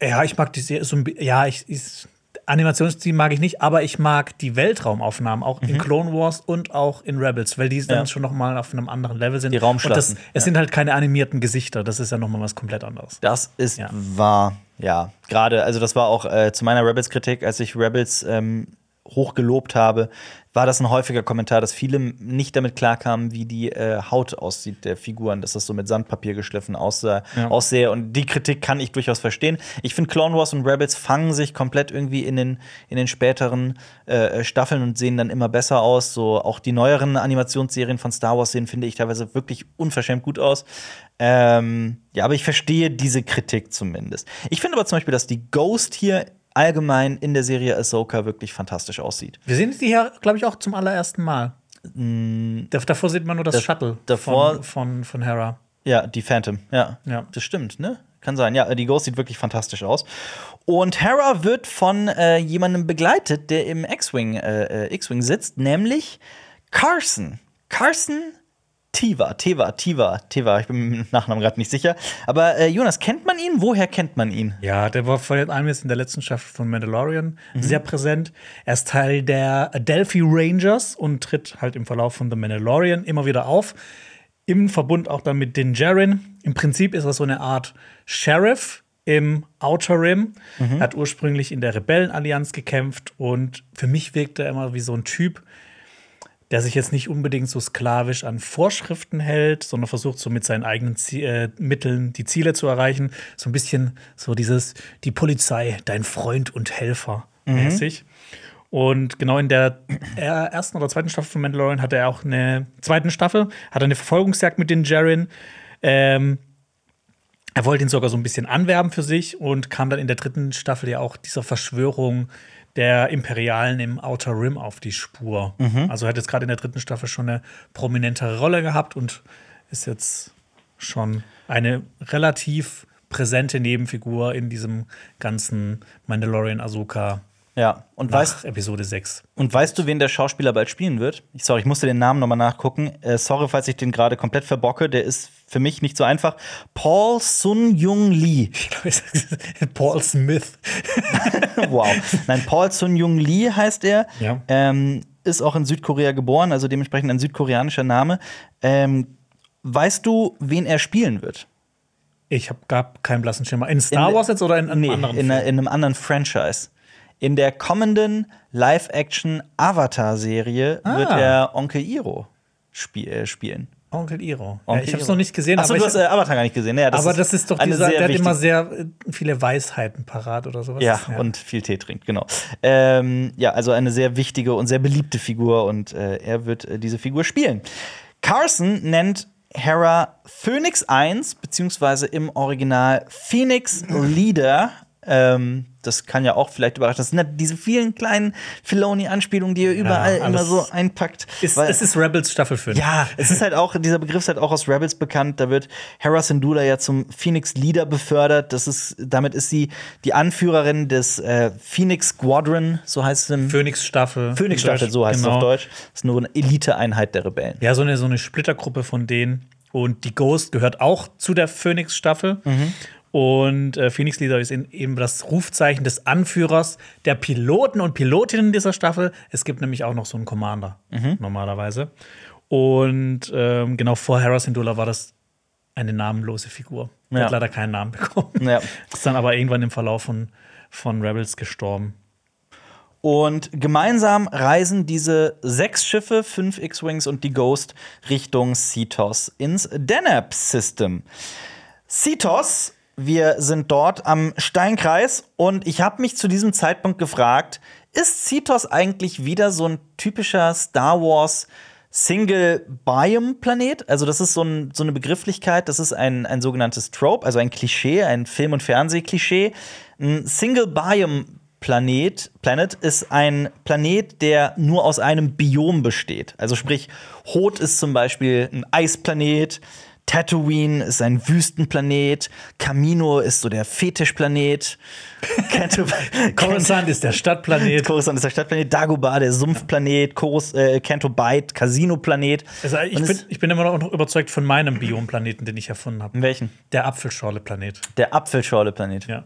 Ja, ich mag die Serie so ein bi- Ja, ich, ich Animationsstil mag ich nicht, aber ich mag die Weltraumaufnahmen auch in Clone Wars und auch in Rebels, weil die dann Mhm. Ja. schon noch mal auf einem anderen Level sind. Die Raumschlachten, das, es sind halt keine animierten Gesichter, das ist ja noch mal was komplett anderes. Das ist Ja. wahr, ja. Gerade, also das war auch äh, zu meiner Rebels-Kritik, als ich Rebels ähm, hochgelobt habe, war das ein häufiger Kommentar, dass viele nicht damit klarkamen, wie die äh, Haut aussieht der Figuren, dass das so mit Sandpapier geschliffen aussah, Ja. aussehe. Und die Kritik kann ich durchaus verstehen. Ich finde, Clone Wars und Rebels fangen sich komplett irgendwie in den, in den späteren äh, Staffeln und sehen dann immer besser aus. So auch die neueren Animationsserien von Star Wars sehen, finde ich, teilweise wirklich unverschämt gut aus. Ähm, ja, aber ich verstehe diese Kritik zumindest. Ich finde aber zum Beispiel, dass die Ghost hier allgemein in der Serie Ahsoka wirklich fantastisch aussieht. Wir sehen die hier, glaube ich, auch zum allerersten Mal. Dav- Davor sieht man nur das, Das- Shuttle davor- von, von, von Hera. Ja, die Phantom, ja. Ja. Das stimmt, ne? Kann sein. Ja, die Ghost sieht wirklich fantastisch aus. Und Hera wird von äh, jemandem begleitet, der im X-Wing äh, äh, X-Wing sitzt, nämlich Carson. Carson Tiva, Teva, Tiva, Teva. Ich bin mit dem Nachnamen gerade nicht sicher. Aber äh, Jonas, kennt man ihn? Woher kennt man ihn? Ja, der war vor allem jetzt in der letzten Staffel von Mandalorian Mhm. sehr präsent. Er ist Teil der Adelphi Rangers und tritt halt im Verlauf von The Mandalorian immer wieder auf. Im Verbund auch dann mit Din Djarin. Im Prinzip ist er so eine Art Sheriff im Outer Rim. Mhm. Er hat ursprünglich in der Rebellenallianz gekämpft und für mich wirkt er immer wie so ein Typ, der sich jetzt nicht unbedingt so sklavisch an Vorschriften hält, sondern versucht so mit seinen eigenen Zie äh, Mitteln die Ziele zu erreichen. So ein bisschen so dieses, die Polizei, dein Freund und Helfer mäßig. Und genau in der ersten oder zweiten Staffel von Mandalorian hatte er auch eine zweiten Staffel, hat er eine Verfolgungsjagd mit den Jaren. Ähm, er wollte ihn sogar so ein bisschen anwerben für sich und kam dann in der dritten Staffel ja auch dieser Verschwörung der Imperialen im Outer Rim auf die Spur. Also er hat jetzt gerade in der dritten Staffel schon eine prominentere Rolle gehabt und ist jetzt schon eine relativ präsente Nebenfigur in diesem ganzen Mandalorian Ahsoka Ja, und weißt, nach Episode 6. und weißt du, wen der Schauspieler bald spielen wird? Ich, sorry, ich musste den Namen nochmal nachgucken. Äh, sorry, falls ich den gerade komplett verbocke. Der ist für mich nicht so einfach. Paul Sun Jung Lee. Paul Smith. wow. Nein, Paul Sun Jung Lee heißt er. Ja. Ähm, ist auch in Südkorea geboren, also dementsprechend ein südkoreanischer Name. Ähm, weißt du, wen er spielen wird? Ich habe gar keinen blassen Schimmer. In Star In- Wars jetzt oder in einem Nee, anderen in, in einem anderen Franchise. In der kommenden Live-Action-Avatar-Serie Ah. wird er Onkel Iro spiel äh, spielen. Onkel Iro. Onkel ja, ich habe es noch nicht gesehen, Achso, aber, du hast äh, Avatar gar nicht gesehen. Ja, aber das ist doch dieser, der hat immer sehr äh, viele Weisheiten parat oder sowas. Ja, und viel Tee trinkt, genau. Ähm, ja, also eine sehr wichtige und sehr beliebte Figur und äh, er wird äh, diese Figur spielen. Carson nennt Hera Phoenix 1, beziehungsweise im Original Phoenix Leader. Ähm, das kann ja auch vielleicht überraschen. Das sind ja diese vielen kleinen Filoni-Anspielungen, die er überall immer alles so einpackt. Ist, Weil- es ist Rebels Staffel 5. ja, es ist halt auch, dieser Begriff ist halt auch aus Rebels bekannt. Da wird Hera Syndulla ja zum Phoenix Leader befördert. Das ist, damit ist sie die Anführerin des äh, Phoenix Squadron, so heißt es im Phoenix Staffel. Phoenix Staffel, so heißt es genau. auf Deutsch. Das ist nur eine Eliteeinheit der Rebellen. Ja, so eine, so eine Splittergruppe von denen. Und die Ghost gehört auch zu der Phoenix Staffel. Mhm. Und äh, Phoenix Leader ist in, eben das Rufzeichen des Anführers der Piloten und Pilotinnen dieser Staffel. Es gibt nämlich auch noch so einen Commander, Mhm. normalerweise. Und ähm, genau vor Hera Syndulla war das eine namenlose Figur. Ja. hat leider keinen Namen bekommen. Ja. Ist dann aber irgendwann im Verlauf von, von Rebels gestorben. Und gemeinsam reisen diese sechs Schiffe, fünf X-Wings und die Ghost Richtung Cetos ins Deneb-System. Cetos, wir sind dort am Steinkreis und ich habe mich zu diesem Zeitpunkt gefragt, ist Cetos eigentlich wieder so ein typischer Star Wars Single-Biome-Planet? Also, das ist so, ein, so eine Begrifflichkeit, das ist ein, ein sogenanntes Trope, also ein Klischee, ein Film- und Fernsehklischee. Ein Single-Biome Planet, Planet ist ein Planet, der nur aus einem Biom besteht. Also sprich, Hoth ist zum Beispiel ein Eisplanet, Tatooine ist ein Wüstenplanet. Camino ist so der Fetischplanet. Coruscant ist der Stadtplanet. Coruscant ist der Stadtplanet. Dagobah der Sumpfplanet. Corus, äh, Canto Bight Casino-Planet. Also ich, bin, ich bin immer noch überzeugt von meinem Biomplaneten, den ich erfunden habe. Welchen? Der Apfelschorle-Planet. Der Apfelschorle-Planet. Ja.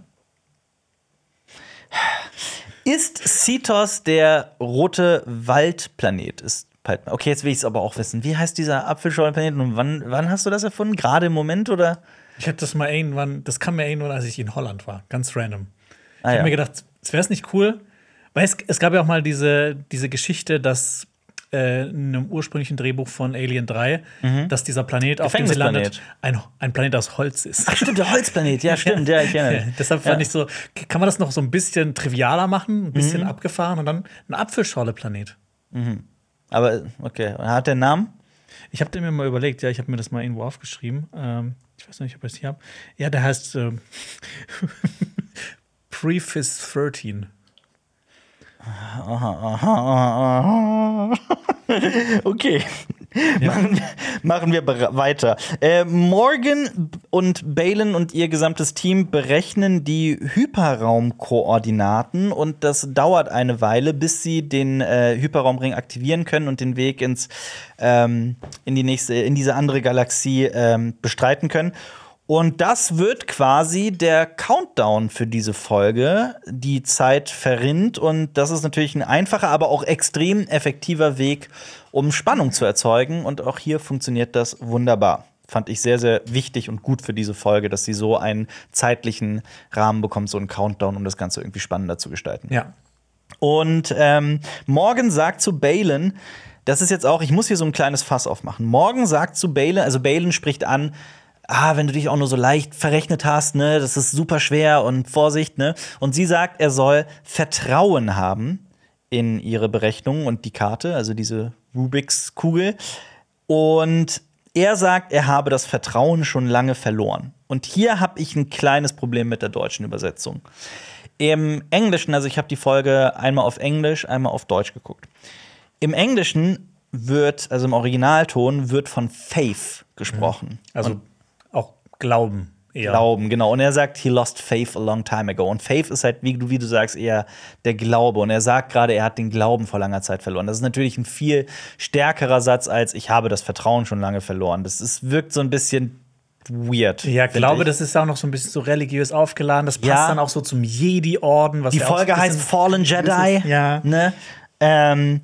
Ist Cetos der rote Waldplanet? Ist Palpatine. Okay, jetzt will ich es aber auch wissen. Wie heißt dieser Apfelschorle-Planet und wann, wann hast du das erfunden? Gerade im Moment oder? Ich habe das mal irgendwann, das kam mir irgendwann, als ich in Holland war, ganz random. Ah, ich ja. habe mir gedacht, es wäre es nicht cool, weil es, es gab ja auch mal diese, diese Geschichte, dass äh, in einem ursprünglichen Drehbuch von Alien 3, dass dieser Planet, auf dem sie landet, ein, ein Planet aus Holz ist. Ach, stimmt, der Holzplanet. Ja, stimmt, ja, ich erinnere mich. Deshalb fand Ja. ich so, kann man das noch so ein bisschen trivialer machen, ein bisschen Mhm. abgefahren und dann ein Apfelschorle-Planet. Aber okay, hat der einen Namen? Ich habe mir mal überlegt, ja, ich habe mir das mal irgendwo aufgeschrieben. Ähm, ich weiß nicht, ob ich es hier habe. Ja, der heißt ähm, Preface 13. Okay. Machen, wir- machen wir weiter. Äh, Morgan und Balin und ihr gesamtes Team berechnen die Hyperraumkoordinaten und das dauert eine Weile, bis sie den äh, Hyperraumring aktivieren können und den Weg ins, ähm, in, die nächste, in diese andere Galaxie ähm, bestreiten können. Und das wird quasi der Countdown für diese Folge. Die Zeit verrinnt und das ist natürlich ein einfacher, aber auch extrem effektiver Weg, um Spannung zu erzeugen. Und auch hier funktioniert das wunderbar. Fand ich sehr, sehr wichtig und gut für diese Folge, dass sie so einen zeitlichen Rahmen bekommt, so einen Countdown, um das Ganze irgendwie spannender zu gestalten. Ja. Und ähm, Morgan sagt zu Balin, das ist jetzt auch, ich muss hier so ein kleines Fass aufmachen. Morgan sagt zu Balin, also Balin spricht an, ah, wenn du dich auch nur so leicht verrechnet hast, ne, das ist super schwer und Vorsicht, ne? Und sie sagt, er soll Vertrauen haben in ihre Berechnungen und die Karte, also diese Rubiks Kugel. Und er sagt, er habe das Vertrauen schon lange verloren. Und hier habe ich ein kleines Problem mit der deutschen Übersetzung. Im Englischen, also ich habe die Folge einmal auf Englisch, einmal auf Deutsch geguckt. Im Englischen wird, also im Originalton, wird von Faith gesprochen. Also Und auch Glauben eher. Glauben, genau. Und er sagt, he lost faith a long time ago. Und Faith ist halt, wie du, wie du sagst, eher der Glaube. Und er sagt gerade, er hat den Glauben vor langer Zeit verloren. Das ist natürlich ein viel stärkerer Satz als ich habe das Vertrauen schon lange verloren. Das ist, wirkt so ein bisschen weird. Ja, Glaube, ich. das ist auch noch so ein bisschen so religiös aufgeladen. Das passt Ja. dann auch so zum Jedi-Orden. Die ja Folge heißt Fallen Jedi. Ja. Ne? Ähm,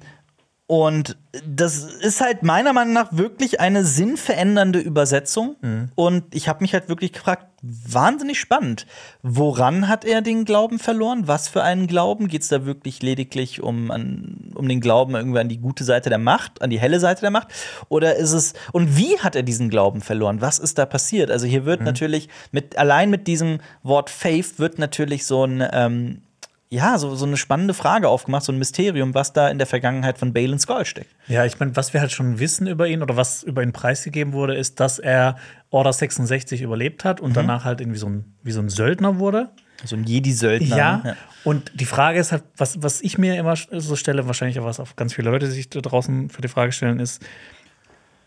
und das ist halt meiner Meinung nach wirklich eine sinnverändernde Übersetzung. Mhm. Und ich habe mich halt wirklich gefragt, wahnsinnig spannend. Woran hat er den Glauben verloren? Was für einen Glauben? Geht es da wirklich lediglich um, an, um den Glauben irgendwie an die gute Seite der Macht, an die helle Seite der Macht? Oder ist es, und wie hat er diesen Glauben verloren? Was ist da passiert? Also hier Mhm. wird natürlich, mit, allein mit diesem Wort Faith wird natürlich so ein, ähm, ja, so, so eine spannende Frage aufgemacht, so ein Mysterium, was da in der Vergangenheit von Balin Skull steckt. Ja, ich meine, was wir halt schon wissen über ihn oder was über ihn preisgegeben wurde, ist, dass er Order 66 überlebt hat und Mhm. danach halt irgendwie so ein, wie so ein Söldner wurde. So ein Jedi-Söldner. Ja. ne? Und die Frage ist halt, was, was ich mir immer so stelle, wahrscheinlich auch was auf ganz viele Leute sich da draußen für die Frage stellen, ist,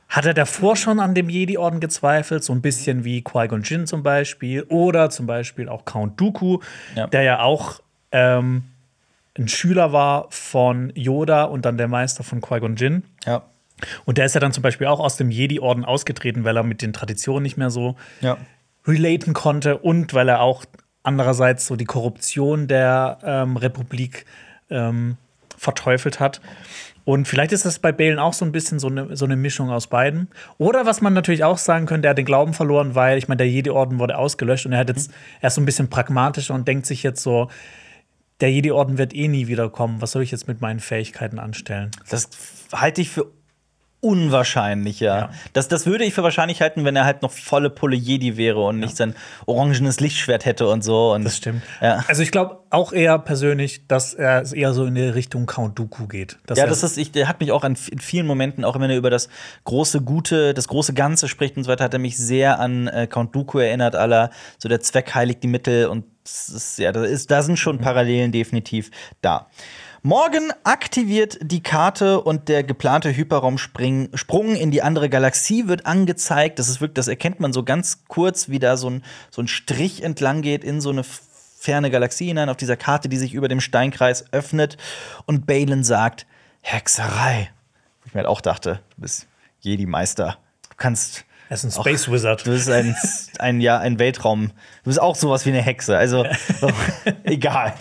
hat er davor schon an dem Jedi-Orden gezweifelt? So ein bisschen wie Qui-Gon Jinn zum Beispiel oder zum Beispiel auch Count Dooku, Ja. der ja auch ähm, ein Schüler war von Yoda und dann der Meister von Qui-Gon Jinn. Ja. Und der ist ja dann zum Beispiel auch aus dem Jedi-Orden ausgetreten, weil er mit den Traditionen nicht mehr so Ja. relaten konnte und weil er auch andererseits so die Korruption der ähm, Republik ähm, verteufelt hat. Und vielleicht ist das bei Balen auch so ein bisschen so eine, so eine Mischung aus beiden. Oder was man natürlich auch sagen könnte, er hat den Glauben verloren, weil, ich meine, der Jedi-Orden wurde ausgelöscht und er hat jetzt er ist so ein bisschen pragmatischer und denkt sich jetzt so, der Jedi-Orden wird eh nie wiederkommen. Was soll ich jetzt mit meinen Fähigkeiten anstellen? Das halte ich für unwahrscheinlich, ja. Ja. Das, das würde ich für wahrscheinlich halten, wenn er halt noch volle Pulle Jedi wäre und nicht sein orangenes Lichtschwert hätte und so. Und Das stimmt. Ja. Also ich glaube auch eher persönlich, dass er eher so in die Richtung Count Dooku geht. Ja, das ist, ich, der hat mich auch an, in vielen Momenten, auch wenn er über das große Gute, das große Ganze spricht und so weiter, hat er mich sehr an äh, Count Dooku erinnert, aller so der Zweck heiligt die Mittel und das ist, ja, da, ist, da sind schon Parallelen definitiv da. Morgan aktiviert die Karte und der geplante Hyperraumsprung in die andere Galaxie wird angezeigt. Das ist wirklich, das erkennt man so ganz kurz, wie da so ein, so ein Strich entlang geht in so eine ferne Galaxie hinein auf dieser Karte, die sich über dem Steinkreis öffnet. Und Balin sagt: Hexerei. Ich mir halt auch dachte, du bist Jedi-Meister. Du kannst er ist ein Space Wizard. Du bist ein, ein, ja, ein Weltraum. Du bist auch sowas wie eine Hexe. Also, egal.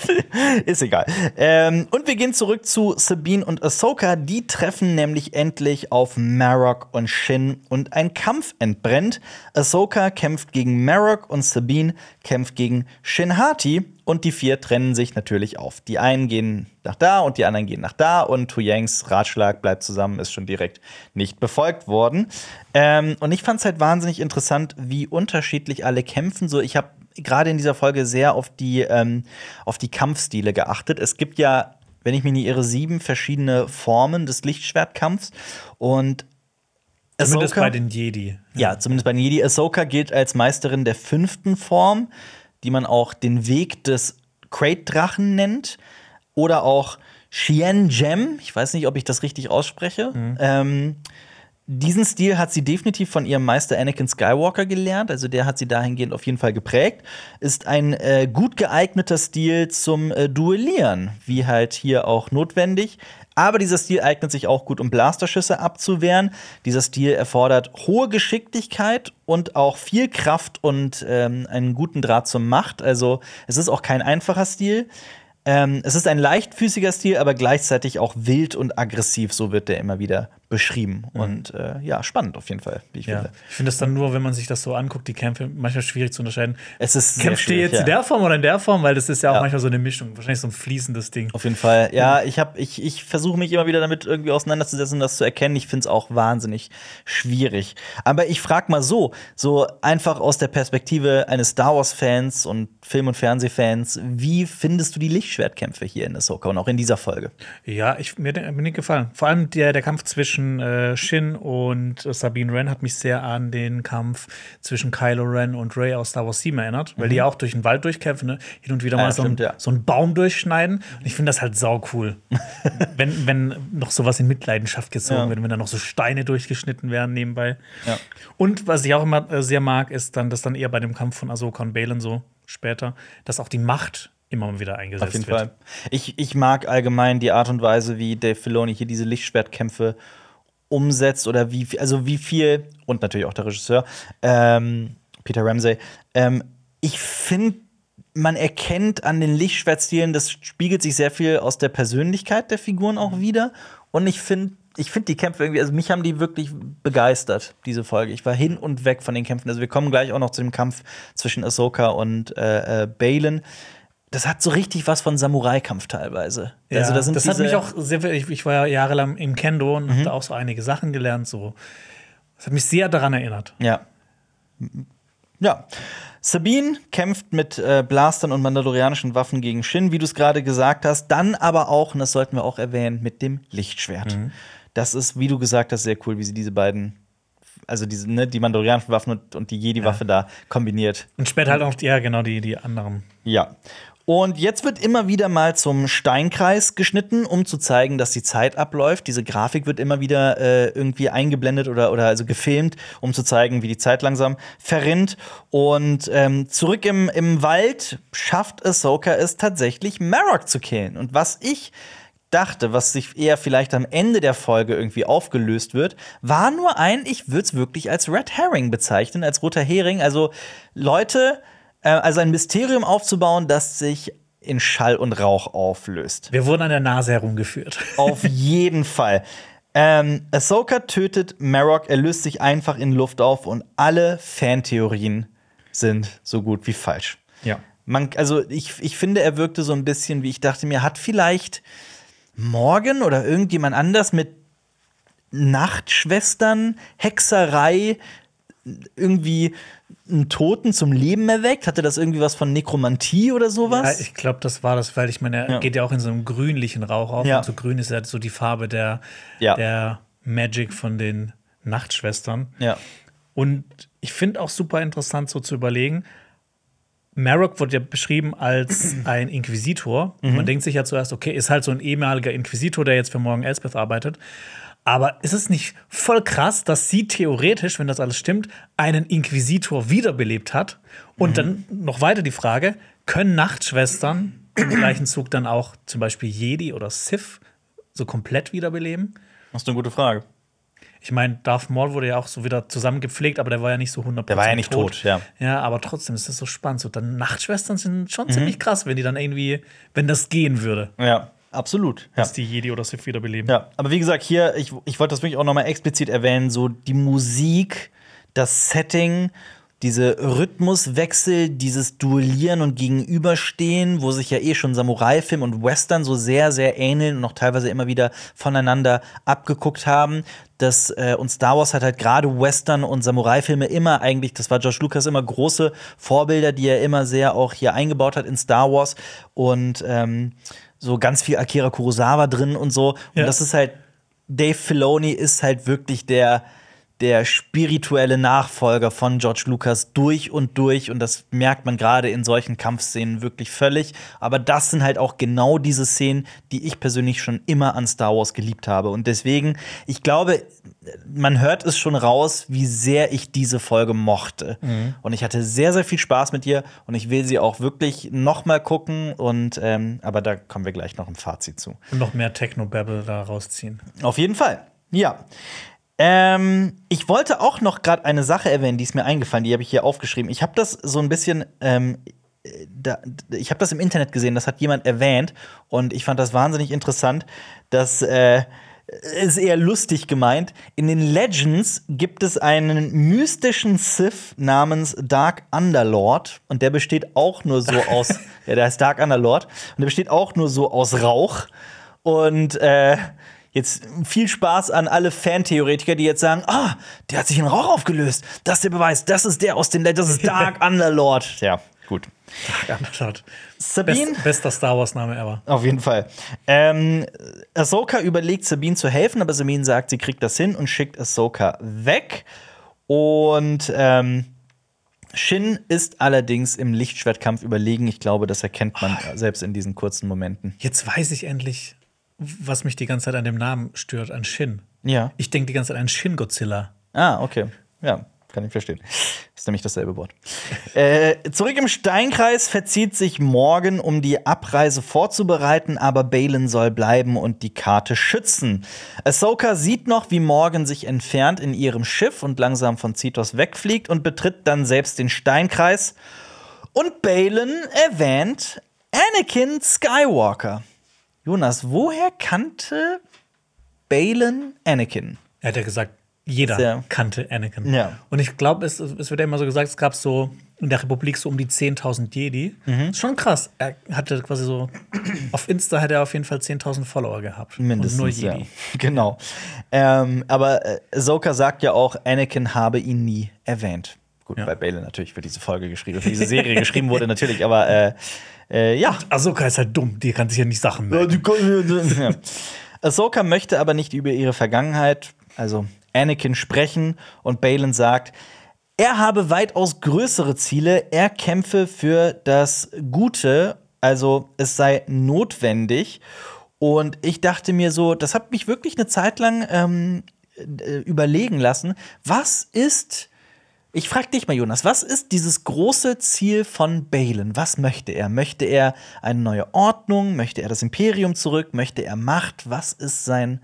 Ist egal. Ähm, und wir gehen zurück zu Sabine und Ahsoka. Die treffen nämlich endlich auf Marok und Shin und ein Kampf entbrennt. Ahsoka kämpft gegen Marok und Sabine kämpft gegen Shin Hati. Und die vier trennen sich natürlich auf. Die einen gehen nach da und die anderen gehen nach da. Und Tu Yangs Ratschlag bleibt zusammen, ist schon direkt nicht befolgt worden. Ähm, und ich fand es halt wahnsinnig interessant, wie unterschiedlich alle kämpfen. So, ich habe gerade in dieser Folge sehr auf die, ähm, auf die Kampfstile geachtet. Es gibt ja, wenn ich mich nicht irre, sieben verschiedene Formen des Lichtschwertkampfs. Und Zumindest Ahsoka, bei den Jedi. Ja, zumindest bei den Jedi. Ahsoka gilt als Meisterin der fünften Form die man auch den Weg des Crate-Drachen nennt. Oder auch Xian Gem. Ich weiß nicht, ob ich das richtig ausspreche. Mhm. Ähm, diesen Stil hat sie definitiv von ihrem Meister Anakin Skywalker gelernt, also der hat sie dahingehend auf jeden Fall geprägt. Ist ein äh, gut geeigneter Stil zum äh, Duellieren, wie halt hier auch notwendig. Aber dieser Stil eignet sich auch gut, um Blasterschüsse abzuwehren. Dieser Stil erfordert hohe Geschicklichkeit und auch viel Kraft und ähm, einen guten Draht zur Macht. Also es ist auch kein einfacher Stil. Ähm, es ist ein leichtfüßiger Stil, aber gleichzeitig auch wild und aggressiv, so wird der immer wieder beschrieben. Mhm. Und äh, ja, spannend auf jeden Fall, wie ich ja. finde. Ich finde es dann nur, wenn man sich das so anguckt, die Kämpfe manchmal schwierig zu unterscheiden. Es ist Kämpft ihr jetzt ja. in der Form oder in der Form? Weil das ist ja auch ja. manchmal so eine Mischung, wahrscheinlich so ein fließendes Ding. Auf jeden Fall. Ja, ich habe ich, ich versuche mich immer wieder damit irgendwie auseinanderzusetzen, das zu erkennen. Ich finde es auch wahnsinnig schwierig. Aber ich frage mal so, so einfach aus der Perspektive eines Star Wars Fans und Film- und Fernsehfans, wie findest du die Lichtschwertkämpfe hier in Ahsoka und auch in dieser Folge? Ja, ich, mir, mir nicht gefallen. Vor allem der, der Kampf zwischen äh, Shin und Sabine Wren hat mich sehr an den Kampf zwischen Kylo Ren und Rey aus Star Wars 7 erinnert, weil die mhm. auch durch den Wald durchkämpfen, ne? hin und wieder ja, mal so, stimmt, ein, ja. so einen Baum durchschneiden. Und ich finde das halt sau cool. wenn, wenn noch sowas in Mitleidenschaft gezogen ja. wird, wenn da noch so Steine durchgeschnitten werden nebenbei. Und was ich auch immer äh, sehr mag, ist dann, dass dann eher bei dem Kampf von Ahsoka und Balen so später, dass auch die Macht immer mal wieder eingesetzt wird. Auf jeden wird. Fall. Ich, ich mag allgemein die Art und Weise, wie Dave Filoni hier diese Lichtschwertkämpfe umsetzt oder wie, also wie viel, und natürlich auch der Regisseur, ähm, Peter Ramsey, ähm, ich finde, man erkennt an den Lichtschwertstilen, das spiegelt sich sehr viel aus der Persönlichkeit der Figuren auch wieder. Und ich finde, ich finde die Kämpfe irgendwie, also mich haben die wirklich begeistert, diese Folge. Ich war hin und weg von den Kämpfen. Also wir kommen gleich auch noch zu dem Kampf zwischen Ahsoka und äh, äh, Balin. Das hat so richtig was von Samurai-Kampf teilweise. Ja, also, da das hat mich auch sehr ich, ich war ja jahrelang im Kendo und mhm. habe da auch so einige Sachen gelernt. So. Das hat mich sehr daran erinnert. Ja. Ja. Sabine kämpft mit äh, Blastern und mandalorianischen Waffen gegen Shin, wie du es gerade gesagt hast. Dann aber auch, und das sollten wir auch erwähnen, mit dem Lichtschwert. Mhm das ist, wie du gesagt hast, sehr cool, wie sie diese beiden also diese, ne, die mandalorianischen Waffen und, und die Jedi-Waffe ja. da kombiniert. Und später halt auch, ja, genau, die, die anderen. Ja. Und jetzt wird immer wieder mal zum Steinkreis geschnitten, um zu zeigen, dass die Zeit abläuft. Diese Grafik wird immer wieder äh, irgendwie eingeblendet oder, oder also gefilmt, um zu zeigen, wie die Zeit langsam verrinnt. Und ähm, zurück im, im Wald schafft Ahsoka es tatsächlich, Marok zu killen. Und was ich dachte, was sich eher vielleicht am Ende der Folge irgendwie aufgelöst wird, war nur ein, ich würde es wirklich als Red Herring bezeichnen, als roter Hering. Also Leute, also ein Mysterium aufzubauen, das sich in Schall und Rauch auflöst. Wir wurden an der Nase herumgeführt. Auf jeden Fall. Ähm, Ahsoka tötet Marok, er löst sich einfach in Luft auf und alle Fantheorien sind so gut wie falsch. Ja. Man, also ich, ich finde, er wirkte so ein bisschen, wie ich dachte mir, hat vielleicht Morgan oder irgendjemand anders mit Nachtschwestern, Hexerei, irgendwie einen Toten zum Leben erweckt? Hatte das irgendwie was von Nekromantie oder sowas? Ja, ich glaube, das war das, weil ich meine, er ja. geht ja auch in so einem grünlichen Rauch auf. Ja. Und so grün ist ja so die Farbe der, ja. der Magic von den Nachtschwestern. Ja. Und ich finde auch super interessant, so zu überlegen, Marok wird ja beschrieben als ein Inquisitor. Mhm. Man denkt sich ja zuerst, okay, ist halt so ein ehemaliger Inquisitor, der jetzt für Morgan Elsbeth arbeitet. Aber ist es nicht voll krass, dass sie theoretisch, wenn das alles stimmt, einen Inquisitor wiederbelebt hat? Und Mhm. dann noch weiter die Frage: Können Nachtschwestern im gleichen Zug dann auch zum Beispiel Jedi oder Sith so komplett wiederbeleben? Das ist eine gute Frage. Ich meine, Darth Maul wurde ja auch so wieder zusammengepflegt, aber der war ja nicht so 100% Der war ja nicht tot, ja. Ja, aber trotzdem ist das so spannend. So, dann Nachtschwestern sind Mhm. schon ziemlich krass, wenn die dann irgendwie, wenn das gehen würde, Ja, absolut. Ja. dass die Jedi oder Sith wiederbeleben. Ja, aber wie gesagt, hier, ich, ich wollte das wirklich auch noch mal explizit erwähnen, so die Musik, das Setting, diese Rhythmuswechsel, dieses Duellieren und Gegenüberstehen, wo sich ja eh schon Samurai-Film und Western so sehr, sehr ähneln und auch teilweise immer wieder voneinander abgeguckt haben. Das, äh, und Star Wars hat halt gerade Western und Samurai-Filme immer eigentlich, das war George Lucas immer große Vorbilder, die er immer sehr auch hier eingebaut hat in Star Wars. Und ähm, so ganz viel Akira Kurosawa drin und so. Und Ja. das ist halt, Dave Filoni ist halt wirklich der, der spirituelle Nachfolger von George Lucas durch und durch. Und das merkt man gerade in solchen Kampfszenen wirklich völlig. Aber das sind halt auch genau diese Szenen, die ich persönlich schon immer an Star Wars geliebt habe. Und deswegen, ich glaube, man hört es schon raus, wie sehr ich diese Folge mochte. Und ich hatte sehr, sehr viel Spaß mit ihr. Und ich will sie auch wirklich noch mal gucken. Und ähm, aber da kommen wir gleich noch im Fazit zu. Und noch mehr Techno-Babble da rausziehen. Auf jeden Fall. Ja. Ähm, ich wollte auch noch gerade eine Sache erwähnen, die ist mir eingefallen, die habe ich hier aufgeschrieben. Ich habe das so ein bisschen, ähm, da, ich habe das im Internet gesehen, das hat jemand erwähnt und ich fand das wahnsinnig interessant, dass äh, ist eher lustig gemeint. In den Legends gibt es einen mystischen Sith namens Dark Underlord und der besteht auch nur so aus, ja, der heißt Dark Underlord und der besteht auch nur so aus Rauch und äh, Jetzt viel Spaß an alle Fantheoretiker, die jetzt sagen, ah, der hat sich in Rauch aufgelöst. Das ist der Beweis. Das ist der aus den. Das ist Dark Underlord. Ja, gut. Ja, schaut. Sabine? Best, bester Star Wars-Name ever. Auf jeden Fall. Ähm, Ahsoka überlegt, Sabine zu helfen, aber Sabine sagt, sie kriegt das hin und schickt Ahsoka weg. Und ähm, Shin ist allerdings im Lichtschwertkampf überlegen. Ich glaube, das erkennt man selbst in diesen kurzen Momenten. Jetzt weiß ich endlich, was mich die ganze Zeit an dem Namen stört, an Shin. Ja. Ich denke die ganze Zeit an Shin Godzilla. Ah, okay. Ja, kann ich verstehen. Ist nämlich dasselbe Wort. äh, zurück im Steinkreis verzieht sich Morgan, um die Abreise vorzubereiten, aber Balin soll bleiben und die Karte schützen. Ahsoka sieht noch, wie Morgan sich entfernt in ihrem Schiff und langsam von Zitos wegfliegt und betritt dann selbst den Steinkreis. Und Balin erwähnt Anakin Skywalker. Jonas, woher kannte Balin Anakin? Er hat ja gesagt, jeder Sehr. kannte Anakin. Ja. Und ich glaube, es, es wird ja immer so gesagt, es gab so in der Republik so um die 10.000 Jedi. Mhm. Ist schon krass. Er hatte quasi so, auf Insta hat er auf jeden Fall 10.000 Follower gehabt. Mindestens, Und nur Jedi. ja. Genau. Ähm, aber äh, Ahsoka sagt ja auch, Anakin habe ihn nie erwähnt. Gut, Ja. weil Bale natürlich für diese Folge geschrieben, für diese Serie geschrieben wurde, natürlich, aber äh, äh, ja. Ahsoka ist halt dumm, die kann sich ja nicht Sachen merken. ja. Ahsoka möchte aber nicht über ihre Vergangenheit, also Anakin, sprechen und Balin sagt, er habe weitaus größere Ziele, er kämpfe für das Gute, also es sei notwendig. Und ich dachte mir so, das hat mich wirklich eine Zeit lang ähm, äh, überlegen lassen, was ist ich frage dich mal, Jonas, was ist dieses große Ziel von Balin? Was möchte er? Möchte er eine neue Ordnung? Möchte er das Imperium zurück? Möchte er Macht? Was ist sein,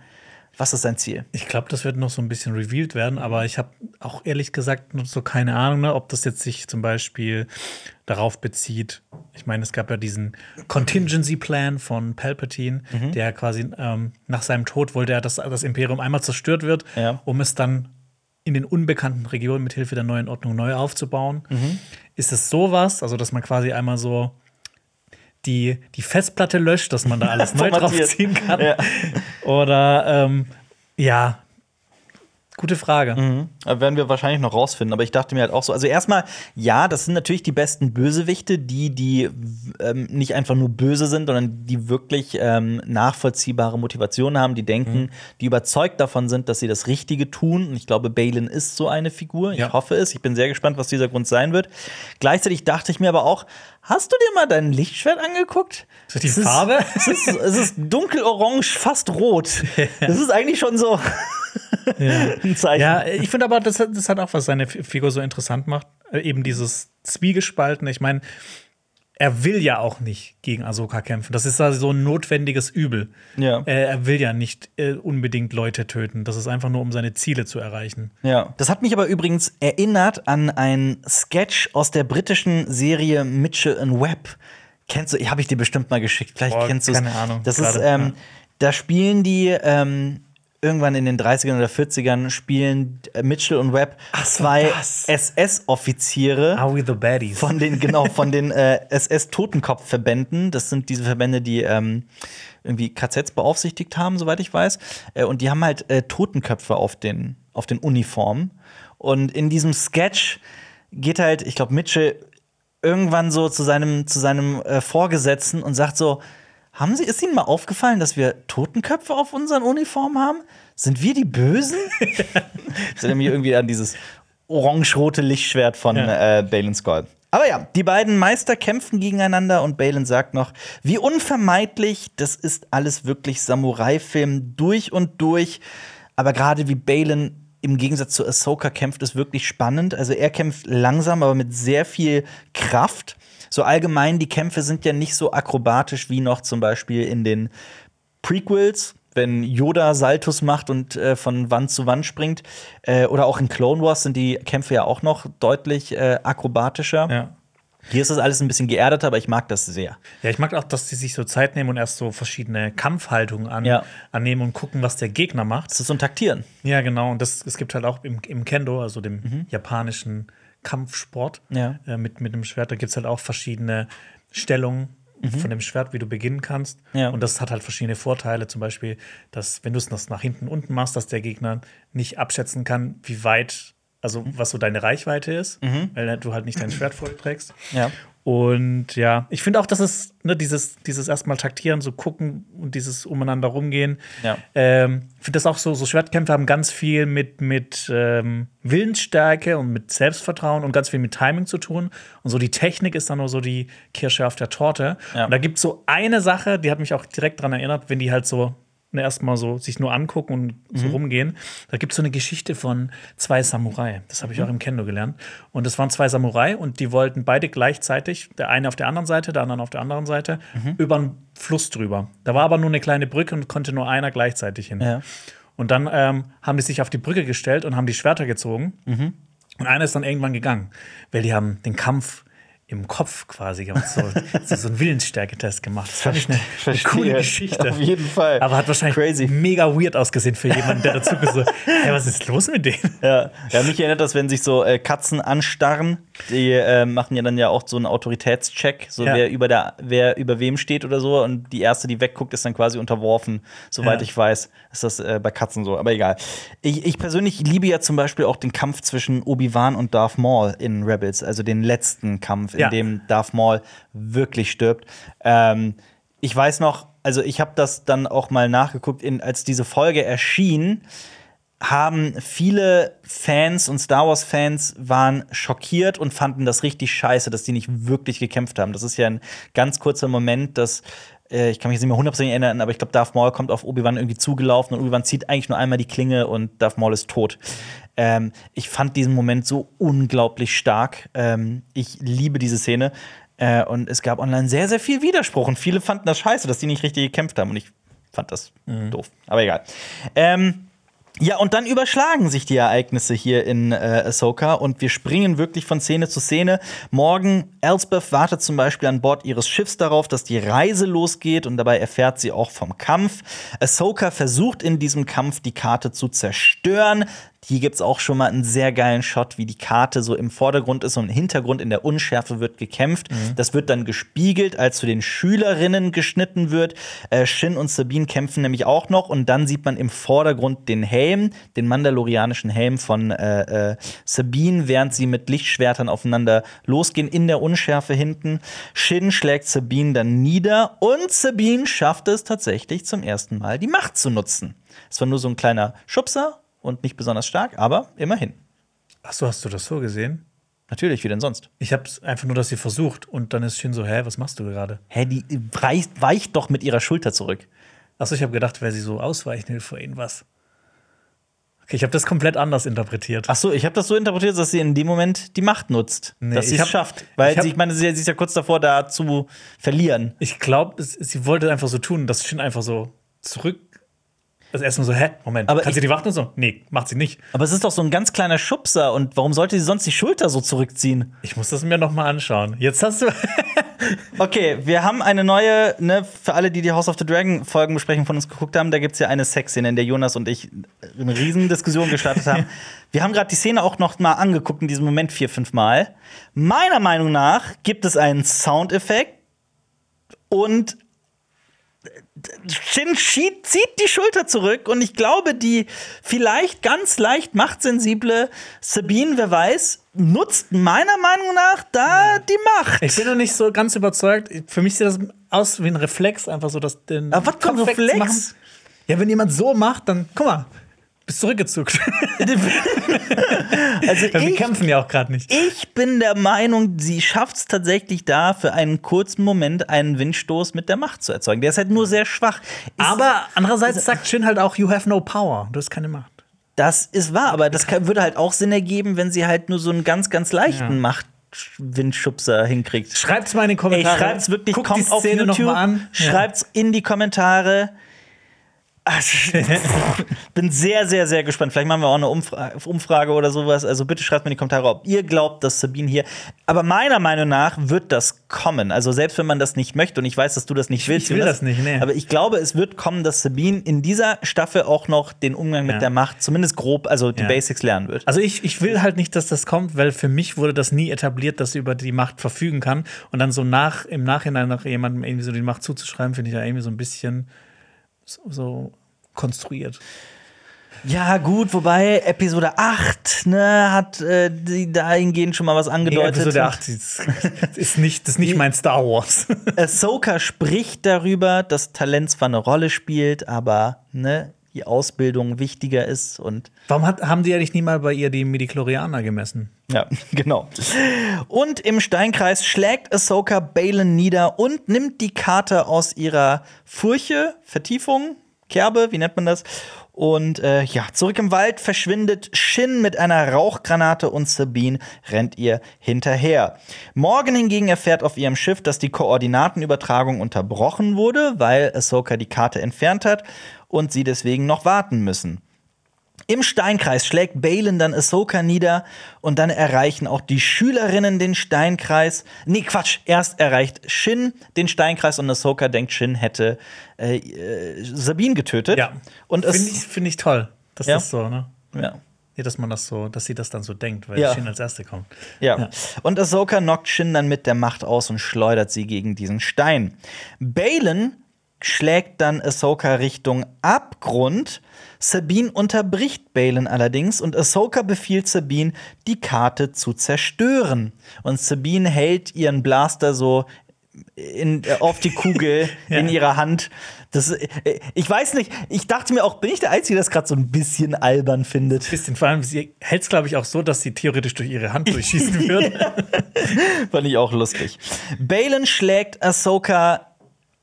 was ist sein Ziel? Ich glaube, das wird noch so ein bisschen revealed werden, aber ich habe auch ehrlich gesagt noch so keine Ahnung, ne, ob das jetzt sich zum Beispiel darauf bezieht. Ich meine, es gab ja diesen Contingency Plan von Palpatine, Mhm. der quasi ähm, nach seinem Tod wollte er, dass das Imperium einmal zerstört wird, Ja. um es dann in den unbekannten Regionen mit Hilfe der neuen Ordnung neu aufzubauen. Mhm. Ist es sowas, also dass man quasi einmal so die, die Festplatte löscht, dass man da alles neu draufziehen kann? Ja. Oder ähm, ja, Gute Frage. Mhm. Da werden wir wahrscheinlich noch rausfinden. Aber ich dachte mir halt auch so, also erstmal, ja, das sind natürlich die besten Bösewichte, die, die ähm, nicht einfach nur böse sind, sondern die wirklich ähm, nachvollziehbare Motivationen haben, die denken, mhm. die überzeugt davon sind, dass sie das Richtige tun. Und ich glaube, Balin ist so eine Figur. Ich ja. hoffe es. Ich bin sehr gespannt, was dieser Grund sein wird. Gleichzeitig dachte ich mir aber auch, hast du dir mal dein Lichtschwert angeguckt? Ist das die Farbe? Ist, es, ist, es ist dunkelorange, fast rot. Das ist eigentlich schon so. Ja. ein Zeichen. Ja, ich finde aber, das, das hat auch, was seine Figur so interessant macht. Äh, eben dieses Zwiegespalten. Ich meine, er will ja auch nicht gegen Ahsoka kämpfen. Das ist also so ein notwendiges Übel. Ja. Er, er will ja nicht äh, unbedingt Leute töten. Das ist einfach nur, um seine Ziele zu erreichen. Ja. Das hat mich aber übrigens erinnert an einen Sketch aus der britischen Serie Mitchell and Webb. Kennst du? Habe ich dir bestimmt mal geschickt. Vielleicht Boah, kennst du es. Keine Ahnung. Das grade, ist, ähm, ja. da spielen die ähm, irgendwann in den 30ern oder 40ern spielen Mitchell und Webb so, zwei SS-Offiziere von den genau von den äh, SS-Totenkopfverbänden. Das sind diese Verbände, die ähm, irgendwie KZs beaufsichtigt haben, soweit ich weiß. Äh, und die haben halt äh, Totenköpfe auf den auf den Uniformen. Und in diesem Sketch geht halt, ich glaube, Mitchell irgendwann so zu seinem zu seinem äh, Vorgesetzten und sagt so haben Sie, ist Ihnen mal aufgefallen, dass wir Totenköpfe auf unseren Uniformen haben? Sind wir die Bösen? das erinnert mich irgendwie an dieses orange-rote Lichtschwert von ja. äh, Balin Skull. Aber ja, die beiden Meister kämpfen gegeneinander und Balin sagt noch, wie unvermeidlich, das ist alles wirklich Samurai-Film durch und durch. Aber gerade wie Balin im Gegensatz zu Ahsoka kämpft, ist wirklich spannend. Also er kämpft langsam, aber mit sehr viel Kraft so allgemein, die Kämpfe sind ja nicht so akrobatisch wie noch zum Beispiel in den Prequels, wenn Yoda Saltus macht und äh, von Wand zu Wand springt. Äh, oder auch in Clone Wars sind die Kämpfe ja auch noch deutlich äh, akrobatischer. Ja. Hier ist das alles ein bisschen geerdeter, aber ich mag das sehr. Ja, ich mag auch, dass sie sich so Zeit nehmen und erst so verschiedene Kampfhaltungen an, ja. annehmen und gucken, was der Gegner macht. Das ist so ein Taktieren. Ja, genau. Und das, es gibt halt auch im, im Kendo, also dem mhm. japanischen Kampfsport ja. äh, mit, mit dem Schwert. Da gibt es halt auch verschiedene Stellungen mhm. von dem Schwert, wie du beginnen kannst. Ja. Und das hat halt verschiedene Vorteile. Zum Beispiel, dass, wenn du es nach hinten unten machst, dass der Gegner nicht abschätzen kann, wie weit, also was so deine Reichweite ist, mhm. weil du halt nicht dein Schwert vollträgst. Ja. Und ja, ich finde auch, dass es ne, dieses, dieses erstmal taktieren, so gucken und dieses umeinander rumgehen. Ja. Ähm, ich finde das auch so, so Schwertkämpfe haben ganz viel mit, mit ähm, Willensstärke und mit Selbstvertrauen und ganz viel mit Timing zu tun. Und so die Technik ist dann nur so die Kirsche auf der Torte. Ja. Und da gibt es so eine Sache, die hat mich auch direkt daran erinnert, wenn die halt so erstmal so sich nur angucken und so mhm. rumgehen. Da gibt es so eine Geschichte von zwei Samurai. Das habe ich mhm. auch im Kendo gelernt. Und das waren zwei Samurai und die wollten beide gleichzeitig, der eine auf der anderen Seite, der andere auf der anderen Seite, mhm. über einen Fluss drüber. Da war aber nur eine kleine Brücke und konnte nur einer gleichzeitig hin. Ja. Und dann ähm, haben die sich auf die Brücke gestellt und haben die Schwerter gezogen. Mhm. Und einer ist dann irgendwann gegangen, weil die haben den Kampf im Kopf quasi gemacht, so, so einen Willensstärketest gemacht. Das fand ich eine, eine coole Geschichte. Auf jeden Fall. Aber hat wahrscheinlich Crazy. mega weird ausgesehen für jemanden, der dazu so, hey, was ist los mit dem? Ja, ja mich erinnert das, wenn sich so äh, Katzen anstarren, die äh, machen ja dann ja auch so einen Autoritätscheck, so ja. wer über der, wer über wem steht oder so. Und die erste, die wegguckt, ist dann quasi unterworfen, soweit ja. ich weiß. Ist das äh, bei Katzen so, aber egal. Ich, ich persönlich liebe ja zum Beispiel auch den Kampf zwischen Obi-Wan und Darth Maul in Rebels, also den letzten Kampf, in ja. dem Darth Maul wirklich stirbt. Ähm, ich weiß noch, also ich habe das dann auch mal nachgeguckt, in, als diese Folge erschien haben viele Fans und Star Wars-Fans waren schockiert und fanden das richtig scheiße, dass die nicht wirklich gekämpft haben. Das ist ja ein ganz kurzer Moment, dass äh, ich kann mich jetzt nicht mehr hundertprozentig erinnern, aber ich glaube, Darth Maul kommt auf Obi-Wan irgendwie zugelaufen und Obi-Wan zieht eigentlich nur einmal die Klinge und Darth Maul ist tot. Ähm, ich fand diesen Moment so unglaublich stark. Ähm, ich liebe diese Szene. Äh, und es gab online sehr, sehr viel Widerspruch und viele fanden das scheiße, dass die nicht richtig gekämpft haben. Und ich fand das mhm. doof. Aber egal. Ähm, ja, und dann überschlagen sich die Ereignisse hier in äh, Ahsoka und wir springen wirklich von Szene zu Szene. Morgen, Elsbeth wartet zum Beispiel an Bord ihres Schiffs darauf, dass die Reise losgeht und dabei erfährt sie auch vom Kampf. Ahsoka versucht in diesem Kampf die Karte zu zerstören. Hier gibt es auch schon mal einen sehr geilen Shot, wie die Karte so im Vordergrund ist und im Hintergrund in der Unschärfe wird gekämpft. Mhm. Das wird dann gespiegelt, als zu den Schülerinnen geschnitten wird. Äh, Shin und Sabine kämpfen nämlich auch noch und dann sieht man im Vordergrund den Helm, den mandalorianischen Helm von äh, äh, Sabine, während sie mit Lichtschwertern aufeinander losgehen in der Unschärfe hinten. Shin schlägt Sabine dann nieder und Sabine schafft es tatsächlich zum ersten Mal, die Macht zu nutzen. Es war nur so ein kleiner Schubser und nicht besonders stark, aber immerhin. Achso, hast du das so gesehen? Natürlich, wie denn sonst? Ich hab's einfach nur, dass sie versucht und dann ist Shin so, hä, was machst du gerade? Hä, die weicht, weicht doch mit ihrer Schulter zurück. Achso, ich habe gedacht, weil sie so ausweichen will vor irgendwas. Okay, ich habe das komplett anders interpretiert. Ach so, ich habe das so interpretiert, dass sie in dem Moment die Macht nutzt, Nee, dass sie es schafft, weil ich hab- sie, ich meine, sie, sie ist ja kurz davor, da zu verlieren. Ich glaube, sie wollte einfach so tun, dass Shin einfach so zurück. Das erste Mal so, hä? Moment, Aber kann sie die Wacht und so? Nee, macht sie nicht. Aber es ist doch so ein ganz kleiner Schubser und warum sollte sie sonst die Schulter so zurückziehen? Ich muss das mir noch mal anschauen. Jetzt hast du. Okay, wir haben eine neue, ne, für alle, die die House of the Dragon Folgenbesprechung von uns geguckt haben, da gibt es ja eine Sexszene, in der Jonas und ich eine riesen Diskussion gestartet haben. Wir haben gerade die Szene auch noch mal angeguckt in diesem Moment vier, fünf Mal. Meiner Meinung nach gibt es einen Soundeffekt und Shin Shi zieht die Schulter zurück und ich glaube, die vielleicht ganz leicht machtsensible Sabine, wer weiß, nutzt meiner Meinung nach da die Macht. Ich bin noch nicht so ganz überzeugt. Für mich sieht das aus wie ein Reflex, einfach so, dass den. Aber was Kopf Reflex? wegzumachen. Ja, wenn jemand so macht, dann guck mal, bist zurückgezuckt. Also Wir ich, kämpfen ja auch gerade nicht. ich bin der Meinung, sie schafft es tatsächlich da, für einen kurzen Moment einen Windstoß mit der Macht zu erzeugen. Der ist halt nur sehr schwach. Ist, Aber andererseits sagt Shin halt auch, you have no power. Du hast keine Macht. das ist wahr, aber das kann, würde halt auch Sinn ergeben, wenn sie halt nur so einen ganz, ganz leichten Ja. Machtwindschubser hinkriegt. Schreibt's mal in die Ey, Kommentare. schreibt's wirklich, Guckt kommt die auf Szene noch YouTube, an. Schreibt's in die Kommentare. Also, bin sehr, sehr, sehr gespannt. Vielleicht machen wir auch eine Umfra Umfrage oder sowas. Also bitte schreibt mir in die Kommentare, ob ihr glaubt, dass Sabine hier. Aber meiner Meinung nach wird das kommen. Also selbst wenn man das nicht möchte und ich weiß, dass du das nicht willst. will Jonas, das nicht, nee. Aber ich glaube, es wird kommen, dass Sabine in dieser Staffel auch noch den Umgang mit Ja. der Macht, zumindest grob, also die Ja. Basics lernen wird. Also ich, ich will halt nicht, dass das kommt, weil für mich wurde das nie etabliert, dass sie über die Macht verfügen kann. Und dann so nach, im Nachhinein nach jemandem irgendwie so die Macht zuzuschreiben, finde ich ja irgendwie so ein bisschen so, konstruiert. Ja, gut, wobei Episode 8 ne, hat äh, die dahingehend schon mal was angedeutet. Episode 8 ist, ist nicht, das ist nicht mein Star Wars. Ahsoka spricht darüber, dass Talent zwar eine Rolle spielt, aber ne, die Ausbildung wichtiger ist und Warum hat, haben die eigentlich nie mal bei ihr die Midichlorianer gemessen? ja, genau. Und im Steinkreis schlägt Ahsoka Balen nieder und nimmt die Karte aus ihrer Furche, Vertiefung, Kerbe, wie nennt man das? Und äh, ja, zurück im Wald verschwindet Shin mit einer Rauchgranate und Sabine rennt ihr hinterher. Morgan hingegen erfährt auf ihrem Schiff, dass die Koordinatenübertragung unterbrochen wurde, weil Ahsoka die Karte entfernt hat und sie deswegen noch warten müssen. Im Steinkreis schlägt Balin dann Ahsoka nieder und dann erreichen auch die Schülerinnen den Steinkreis. Nee, Quatsch, erst erreicht Shin den Steinkreis und Ahsoka denkt, Shin hätte äh, äh, Sabine getötet. Und es, finde ich, find ich toll, dass Ja. das so, ne? ja. Nee, dass man das so, dass sie das dann so denkt, weil Ja. Shin als Erste kommt. Ja. Ja. Und Ahsoka knockt Shin dann mit der Macht aus und schleudert sie gegen diesen Stein. Balin schlägt dann Ahsoka Richtung Abgrund. Sabine unterbricht Balin allerdings und Ahsoka befiehlt Sabine, die Karte zu zerstören. Und Sabine hält ihren Blaster so in, äh, auf die Kugel Ja. in ihrer Hand. Das, äh, ich weiß nicht, ich dachte mir auch, bin ich der Einzige, der das gerade so ein bisschen albern findet? Bisschen, vor allem, sie hält es, glaube ich, auch so, dass sie theoretisch durch ihre Hand durchschießen würde. Fand ich auch lustig. Balin schlägt Ahsoka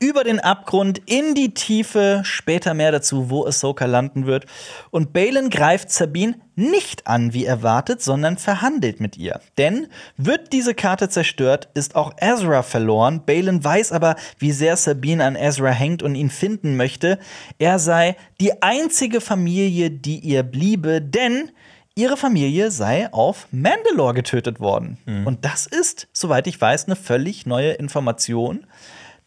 über den Abgrund in die Tiefe, später mehr dazu, wo Ahsoka landen wird. Und Balin greift Sabine nicht an, wie erwartet, sondern verhandelt mit ihr. Denn wird diese Karte zerstört, ist auch Ezra verloren. Balin weiß aber, wie sehr Sabine an Ezra hängt und ihn finden möchte. Er sei die einzige Familie, die ihr bliebe, denn ihre Familie sei auf Mandalore getötet worden. Und das ist, soweit ich weiß, eine völlig neue Information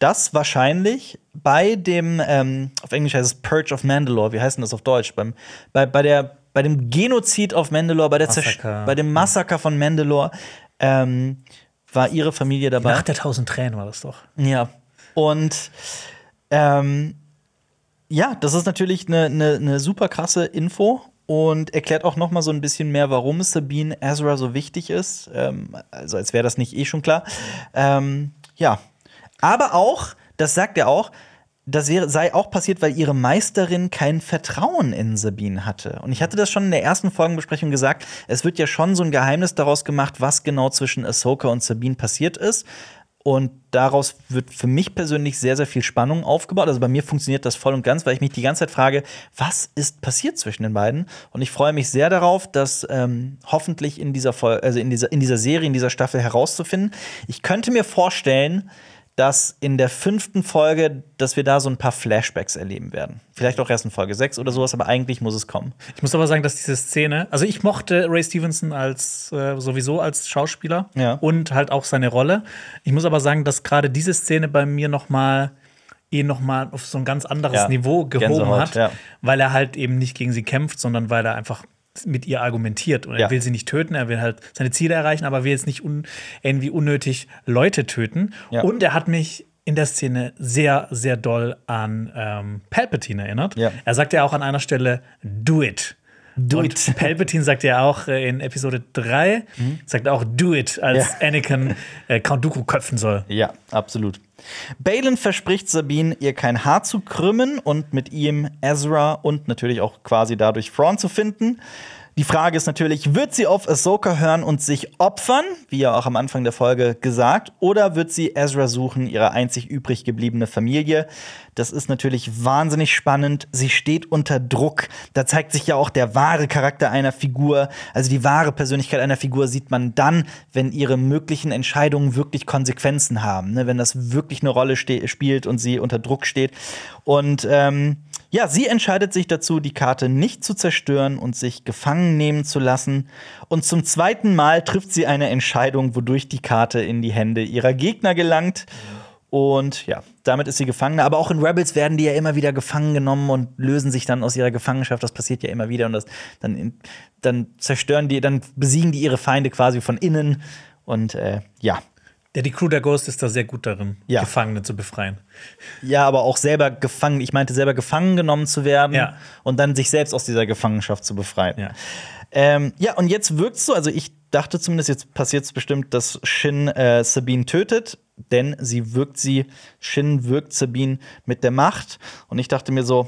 dass wahrscheinlich bei dem, ähm, auf Englisch heißt es Purge of Mandalore, wie heißt denn das auf Deutsch? Beim, bei, bei der bei dem Genozid auf Mandalore, bei, der Massaker. bei dem Massaker von Mandalore, ähm, war ihre Familie dabei. Nach der tausend Tränen war das doch. Ja. Und ähm, ja, das ist natürlich eine ne, ne super krasse Info und erklärt auch noch mal so ein bisschen mehr, warum Sabine Ezra so wichtig ist. Ähm, also als wäre das nicht eh schon klar. Ähm, ja, aber auch, das sagt er auch, das sei auch passiert, weil ihre Meisterin kein Vertrauen in Sabine hatte. Und ich hatte das schon in der ersten Folgenbesprechung gesagt. Es wird ja schon so ein Geheimnis daraus gemacht, was genau zwischen Ahsoka und Sabine passiert ist. Und daraus wird für mich persönlich sehr, sehr viel Spannung aufgebaut. Also bei mir funktioniert das voll und ganz, weil ich mich die ganze Zeit frage, was ist passiert zwischen den beiden? Und ich freue mich sehr darauf, das ähm, hoffentlich in dieser, also in, dieser, in dieser Serie, in dieser Staffel herauszufinden. Ich könnte mir vorstellen, dass in der fünften Folge, dass wir da so ein paar Flashbacks erleben werden. Vielleicht auch erst in Folge 6 oder sowas, aber eigentlich muss es kommen. Ich muss aber sagen, dass diese Szene, also ich mochte Ray Stevenson als äh, sowieso als Schauspieler Ja. und halt auch seine Rolle. Ich muss aber sagen, dass gerade diese Szene bei mir noch mal ihn noch mal auf so ein ganz anderes Ja. Niveau gehoben Gänsehaut, hat, ja. weil er halt eben nicht gegen sie kämpft, sondern weil er einfach mit ihr argumentiert und Ja. er will sie nicht töten, er will halt seine Ziele erreichen, aber will jetzt nicht un irgendwie unnötig Leute töten. Ja. Und er hat mich in der Szene sehr, sehr doll an ähm, Palpatine erinnert. Ja. Er sagt ja auch an einer Stelle, do it. Do und it. Palpatine sagt ja auch äh, in Episode 3, sagt auch do it, als Ja. Anakin äh, Count Dooku köpfen soll. Ja, absolut. Balin verspricht Sabine, ihr kein Haar zu krümmen und mit ihm Ezra und natürlich auch quasi dadurch Thrawn zu finden. Die Frage ist natürlich, wird sie auf Ahsoka hören und sich opfern, wie ja auch am Anfang der Folge gesagt, oder wird sie Ezra suchen, ihre einzig übrig gebliebene Familie? Das ist natürlich wahnsinnig spannend. Sie steht unter Druck. Da zeigt sich ja auch der wahre Charakter einer Figur. Also die wahre Persönlichkeit einer Figur sieht man dann, wenn ihre möglichen Entscheidungen wirklich Konsequenzen haben. Ne? Wenn das wirklich eine Rolle spielt und sie unter Druck steht. Und ähm, ja, sie entscheidet sich dazu, die Karte nicht zu zerstören und sich gefangen nehmen zu lassen. Und zum zweiten Mal trifft sie eine Entscheidung, wodurch die Karte in die Hände ihrer Gegner gelangt. Und ja, damit ist sie Gefangene. Aber auch in Rebels werden die ja immer wieder gefangen genommen und lösen sich dann aus ihrer Gefangenschaft. Das passiert ja immer wieder. Und das, dann, dann zerstören die, dann besiegen die ihre Feinde quasi von innen. Und äh, ja. Ja, die Crew der Ghost ist da sehr gut darin, Ja. Gefangene zu befreien. Ja, aber auch selber gefangen, ich meinte selber gefangen genommen zu werden Ja. und dann sich selbst aus dieser Gefangenschaft zu befreien. Ja. Ähm, ja, und jetzt wirkt es so, also ich dachte zumindest, jetzt passiert es bestimmt, dass Shin äh, Sabine tötet, denn sie wirkt sie, Shin wirkt Sabine mit der Macht. Und ich dachte mir so,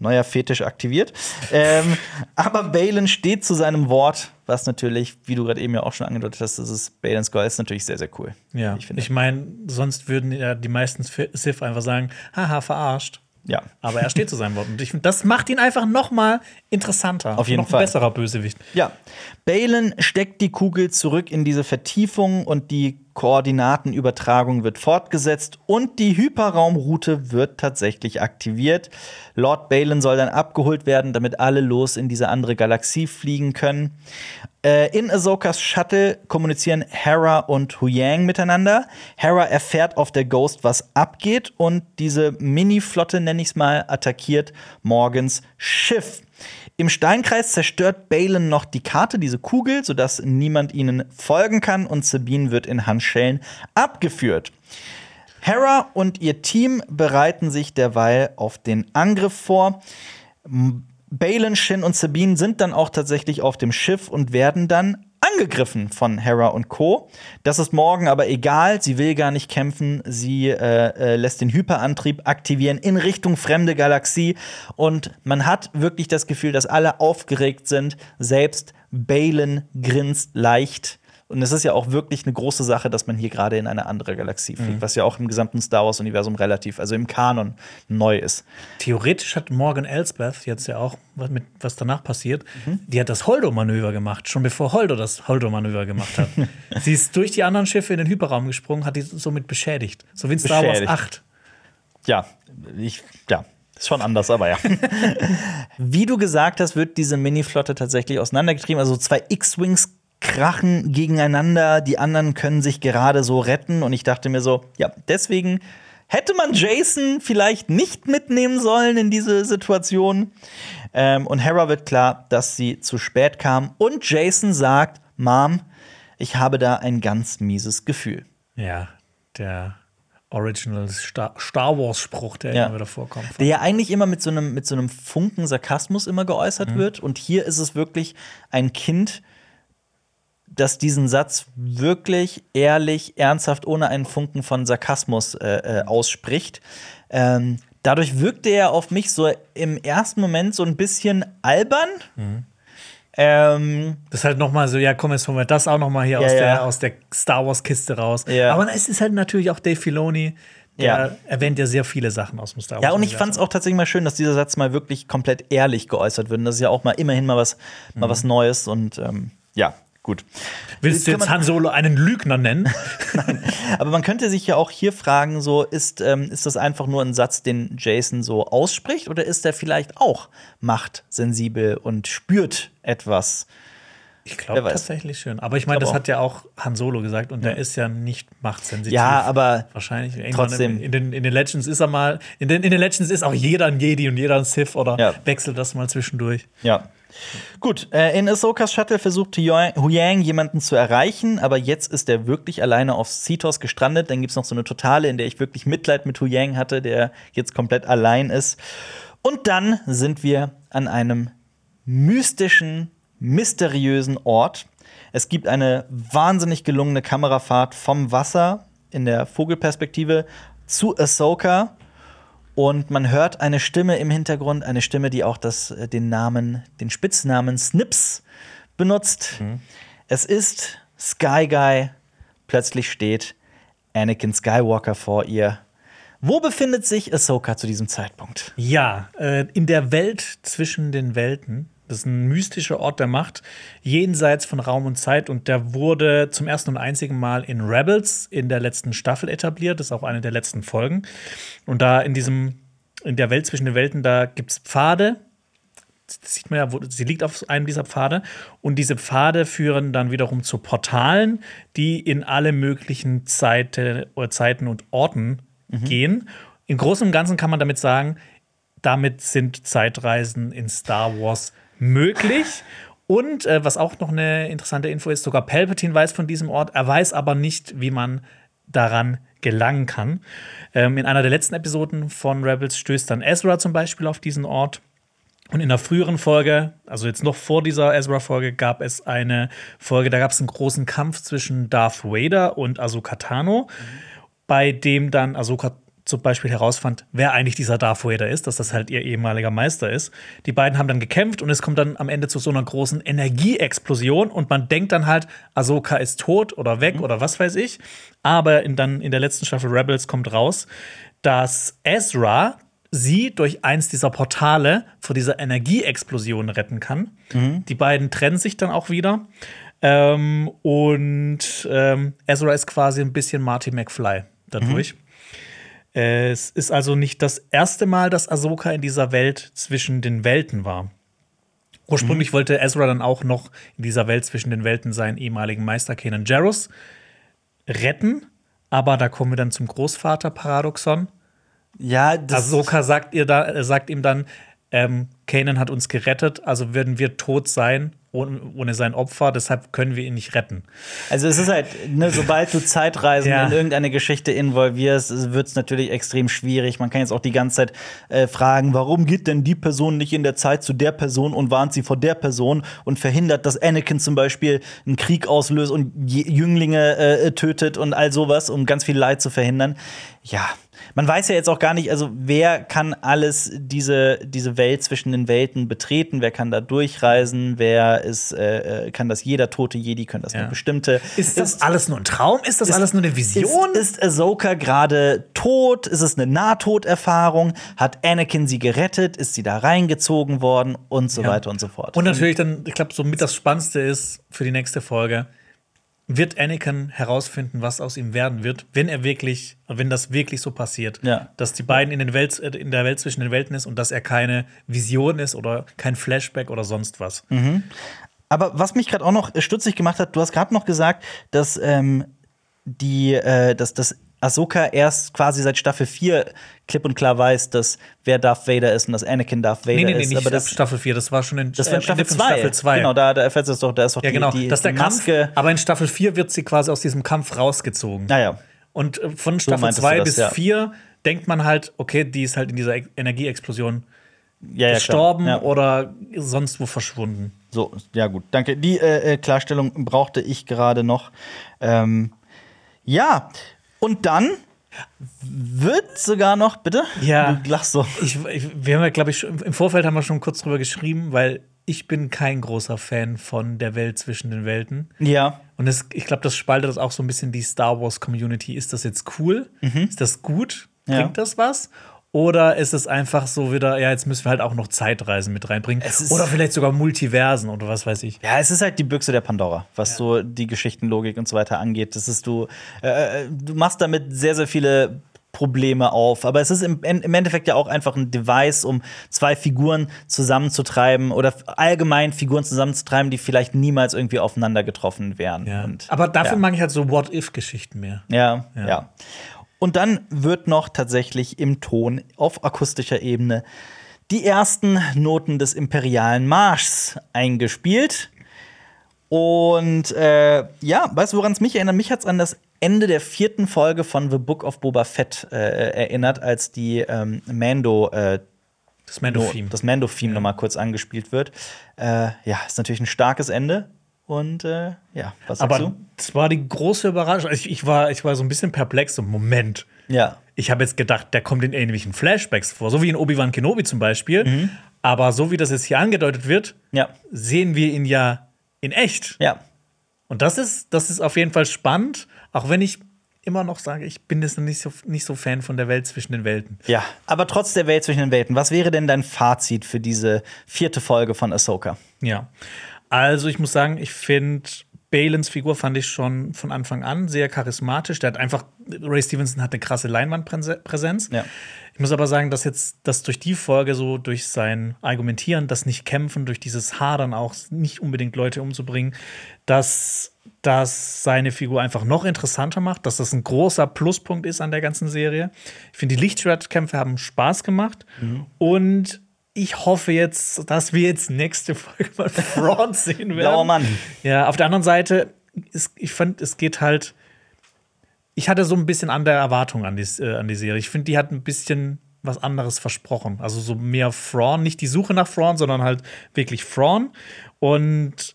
neuer Fetisch aktiviert. ähm, aber Balin steht zu seinem Wort, was natürlich, wie du gerade eben ja auch schon angedeutet hast, das ist Balin Skull ist natürlich sehr, sehr cool. Ja, ich ich meine, sonst würden ja die meisten Sith einfach sagen, haha, verarscht. ja. Aber er steht zu seinem Wort. Und ich das macht ihn einfach noch mal interessanter. Auf jeden noch Fall. ein besserer Bösewicht. Ja, Balin steckt die Kugel zurück in diese Vertiefung und die Koordinatenübertragung wird fortgesetzt und die Hyperraumroute wird tatsächlich aktiviert. Lord Balin soll dann abgeholt werden, damit alle los in diese andere Galaxie fliegen können. Äh, in Ahsokas Shuttle kommunizieren Hera und Huyang miteinander. Hera erfährt auf der Ghost, was abgeht und diese Mini-Flotte, nenne ich es mal, attackiert Morgans Schiff. Im Steinkreis zerstört Balin noch die Karte, diese Kugel, sodass niemand ihnen folgen kann und Sabine wird in Handschellen abgeführt. Hera und ihr Team bereiten sich derweil auf den Angriff vor. Balin, Shin und Sabine sind dann auch tatsächlich auf dem Schiff und werden dann angegriffen von Hera und Co. Das ist morgen aber egal. Sie will gar nicht kämpfen. Sie äh, äh, lässt den Hyperantrieb aktivieren in Richtung fremde Galaxie. Und man hat wirklich das Gefühl, dass alle aufgeregt sind. Selbst Balin grinst leicht. Und es ist ja auch wirklich eine große Sache, dass man hier gerade in eine andere Galaxie fliegt, was ja auch im gesamten Star Wars-Universum relativ, also im Kanon, neu ist. Theoretisch hat Morgan Elsbeth jetzt ja auch, was, mit, was danach passiert, Mhm. die hat das Holdo-Manöver gemacht, schon bevor Holdo das Holdo-Manöver gemacht hat. Sie ist durch die anderen Schiffe in den Hyperraum gesprungen, hat die somit beschädigt. So wie in Star Wars Beschädigt. 8. Ja, ich, ja, ist schon anders, aber ja. Wie du gesagt hast, wird diese Mini-Flotte tatsächlich auseinandergetrieben. Also zwei X-Wings krachen gegeneinander, die anderen können sich gerade so retten. Und ich dachte mir so, ja, deswegen Hätte man Jason vielleicht nicht mitnehmen sollen in diese Situation? Ähm, und Hera wird klar, dass sie zu spät kam. Und Jason sagt: Mom, ich habe da ein ganz mieses Gefühl. Ja, der Original Star, Star Wars-Spruch, der Ja. immer wieder vorkommt. Der ja eigentlich immer mit so einem, mit so einem Funken Sarkasmus immer geäußert wird. Und hier ist es wirklich ein Kind, das diesen Satz wirklich ehrlich, ernsthaft, ohne einen Funken von Sarkasmus äh, äh, ausspricht. Ähm, dadurch wirkte er auf mich so im ersten Moment so ein bisschen albern. Ähm, Das ist halt noch mal so, ja, komm, jetzt holen wir das auch noch mal hier Ja, aus, ja. Der, aus der Star Wars-Kiste raus. Ja. Aber es ist halt natürlich auch Dave Filoni, der erwähnt ja sehr viele Sachen aus dem Star Wars. Ja, und ich fand es auch tatsächlich mal schön, dass dieser Satz mal wirklich komplett ehrlich geäußert wird. Und das ist ja auch mal immerhin mal was, mal was Neues. Und ähm, ja, gut. Willst du jetzt Han Solo einen Lügner nennen? Aber man könnte sich ja auch hier fragen: so, ist, ähm, ist das einfach nur ein Satz, den Jason so ausspricht, oder ist er vielleicht auch machtsensibel und spürt etwas? Ich glaube tatsächlich schön. Aber ich meine, das hat ja auch Han Solo gesagt und der ist ja nicht machtsensitiv. Ja, aber Wahrscheinlich. Trotzdem. In den, in den Legends ist er mal, in den, in den Legends ist auch jeder ein Jedi und jeder ein Sith oder Ja. wechselt das mal zwischendurch. Ja. Gut, äh, in Ahsokas Shuttle versucht Huyang Huyang jemanden zu erreichen, aber jetzt ist er wirklich alleine auf Cetos gestrandet. Dann gibt es noch so eine Totale, in der ich wirklich Mitleid mit Huyang hatte, der jetzt komplett allein ist. Und dann sind wir an einem mystischen, mysteriösen Ort. Es gibt eine wahnsinnig gelungene Kamerafahrt vom Wasser in der Vogelperspektive zu Ahsoka. Und man hört eine Stimme im Hintergrund, eine Stimme, die auch das, äh, den Namen, den Spitznamen Snips benutzt. Es ist Sky Guy. Plötzlich steht Anakin Skywalker vor ihr. Wo befindet sich Ahsoka zu diesem Zeitpunkt? Ja, äh, in der Welt zwischen den Welten. Das ist ein mystischer Ort der Macht, jenseits von Raum und Zeit. Und der wurde zum ersten und einzigen Mal in Rebels in der letzten Staffel etabliert. Das ist auch eine der letzten Folgen. Und da in diesem, in der Welt zwischen den Welten, da gibt es Pfade. Das sieht man ja, wo, sie liegt auf einem dieser Pfade. Und diese Pfade führen dann wiederum zu Portalen, die in alle möglichen Zeite, oder Zeiten und Orten gehen. Im Großen und Ganzen kann man damit sagen, damit sind Zeitreisen in Star Wars möglich. Und äh, was auch noch eine interessante Info ist, sogar Palpatine weiß von diesem Ort, er weiß aber nicht, wie man daran gelangen kann. Ähm, in einer der letzten Episoden von Rebels stößt dann Ezra zum Beispiel auf diesen Ort. Und in der früheren Folge, also jetzt noch vor dieser Ezra-Folge, gab es eine Folge, da gab es einen großen Kampf zwischen Darth Vader und Ahsoka Tano, bei dem dann Ahsoka zum Beispiel herausfand, wer eigentlich dieser Darth Vader ist, dass das halt ihr ehemaliger Meister ist. Die beiden haben dann gekämpft und es kommt dann am Ende zu so einer großen Energieexplosion und man denkt dann halt, Ahsoka ist tot oder weg oder was weiß ich. Aber in, dann in der letzten Staffel Rebels kommt raus, dass Ezra sie durch eins dieser Portale vor dieser Energieexplosion retten kann. Die beiden trennen sich dann auch wieder. Ähm, und ähm, Ezra ist quasi ein bisschen Marty McFly dadurch. Es ist also nicht das erste Mal, dass Ahsoka in dieser Welt zwischen den Welten war. Ursprünglich wollte Ezra dann auch noch in dieser Welt zwischen den Welten seinen ehemaligen Meister Kanan Jarrus retten, aber da kommen wir dann zum Großvater-Paradoxon. Ja, das Ahsoka sagt, ihr da, sagt ihm dann, ähm, Kanan hat uns gerettet, also würden wir tot sein ohne, ohne sein Opfer, deshalb können wir ihn nicht retten. Also es ist halt, ne, sobald du Zeitreisen Ja. in irgendeine Geschichte involvierst, wird es natürlich extrem schwierig. Man kann jetzt auch die ganze Zeit äh, fragen, warum geht denn die Person nicht in der Zeit zu der Person und warnt sie vor der Person und verhindert, dass Anakin zum Beispiel einen Krieg auslöst und Jünglinge äh, tötet und all sowas, um ganz viel Leid zu verhindern. Ja. Man weiß ja jetzt auch gar nicht, also wer kann alles diese, diese Welt zwischen den Welten betreten, wer kann da durchreisen, wer ist, äh, äh, kann das jeder tote Jedi, können das Ja. nur bestimmte. Ist das alles nur ein Traum? Ist das Ist- alles nur eine Vision? Ist, ist Ahsoka gerade tot? Ist es eine Nahtoderfahrung? Hat Anakin sie gerettet? Ist sie da reingezogen worden? Und so Ja. weiter und so fort. Und natürlich dann, ich glaube, so mit das Spannendste ist für die nächste Folge, wird Anakin herausfinden, was aus ihm werden wird, wenn er wirklich, wenn das wirklich so passiert, Ja. dass die beiden in, den Welt, äh, in der Welt zwischen den Welten ist und dass er keine Vision ist oder kein Flashback oder sonst was. Aber was mich gerade auch noch stutzig gemacht hat, du hast gerade noch gesagt, dass ähm, die, äh, dass, dass Ahsoka erst quasi seit Staffel 4 klipp und klar weiß, dass wer Darth Vader ist und dass Anakin Darth Vader Nee, nee, nee, ist. nicht aber das, Staffel 4, das war schon in, das war in äh, Staffel Ende von 2. Staffel 2. Genau, da, da erfährt es doch, da ist doch ja, die, genau. die, das ist der die Kampf, Maske. aber in Staffel 4 wird sie quasi aus diesem Kampf rausgezogen. Naja, Und äh, von Staffel meintest 2 du das, bis ja. 4 denkt man halt, okay, die ist halt in dieser Energieexplosion ja, ja, gestorben. Ja. oder sonst wo verschwunden. So, ja gut, danke. Die äh, äh, Klarstellung brauchte ich gerade noch. Ähm, ja, und dann wird sogar noch, bitte? Ja. Du lachst so. Ich, ich, wir haben ja, glaube ich, im Vorfeld haben wir schon kurz drüber geschrieben, weil ich bin kein großer Fan von der Welt zwischen den Welten. Ja. Und es, ich glaube, das spaltet das auch so ein bisschen die Star Wars Community. Ist das jetzt cool? Ist das gut? Mhm. Ja. Bringt das was? Oder ist es einfach so wieder, ja, jetzt müssen wir halt auch noch Zeitreisen mit reinbringen? Oder vielleicht sogar Multiversen oder was weiß ich. Ja, es ist halt die Büchse der Pandora, was so die Geschichtenlogik und so weiter angeht. Das ist du, äh, du machst damit sehr, sehr viele Probleme auf. Aber es ist im, im Endeffekt ja auch einfach ein Device, um zwei Figuren zusammenzutreiben oder allgemein Figuren zusammenzutreiben, die vielleicht niemals irgendwie aufeinander getroffen wären. Ja. Und, Aber dafür ja. mag ich halt so What-If-Geschichten mehr. Ja, Ja. ja, Und dann wird noch tatsächlich im Ton auf akustischer Ebene die ersten Noten des imperialen Marschs eingespielt. Und äh, ja, weißt du, woran es mich erinnert? Mich hat es an das Ende der vierten Folge von The Book of Boba Fett äh, erinnert, als die ähm, Mando äh, Das Mando-Theme. das Mando-Theme noch mal kurz angespielt wird. Äh, ja, ist natürlich ein starkes Ende. Und äh, ja, was sagst Aber du? das war die große Überraschung. Ich, ich, war, ich war so ein bisschen perplex. So, Moment. Ja. Ich habe jetzt gedacht, der kommt in ähnlichen Flashbacks vor, so wie in Obi-Wan Kenobi zum Beispiel. Mhm. Aber so wie das jetzt hier angedeutet wird, Ja. sehen wir ihn ja in echt. Ja. Und das ist, das ist auf jeden Fall spannend, auch wenn ich immer noch sage, ich bin jetzt noch nicht so, nicht so Fan von der Welt zwischen den Welten. Ja, aber trotz der Welt zwischen den Welten, was wäre denn dein Fazit für diese vierte Folge von Ahsoka? Ja. Also ich muss sagen, ich finde Balens Figur fand ich schon von Anfang an sehr charismatisch. Der hat einfach, Ray Stevenson hat eine krasse Leinwandpräsenz. Ja. Ich muss aber sagen, dass jetzt, dass durch die Folge so, durch sein Argumentieren, das Nicht-Kämpfen, durch dieses Hadern auch, nicht unbedingt Leute umzubringen, dass das seine Figur einfach noch interessanter macht, dass das ein großer Pluspunkt ist an der ganzen Serie. Ich finde, die Lichtschwertkämpfe haben Spaß gemacht und ich hoffe jetzt, dass wir jetzt nächste Folge mal Fraud sehen werden. Blauer Mann. Ja, auf der anderen Seite, ist, ich fand, es geht halt. Ich hatte so ein bisschen andere Erwartungen an die, äh, an die Serie. Ich finde, die hat ein bisschen was anderes versprochen. Also so mehr Thrawn, nicht die Suche nach Thrawn, sondern halt wirklich Thrawn. Und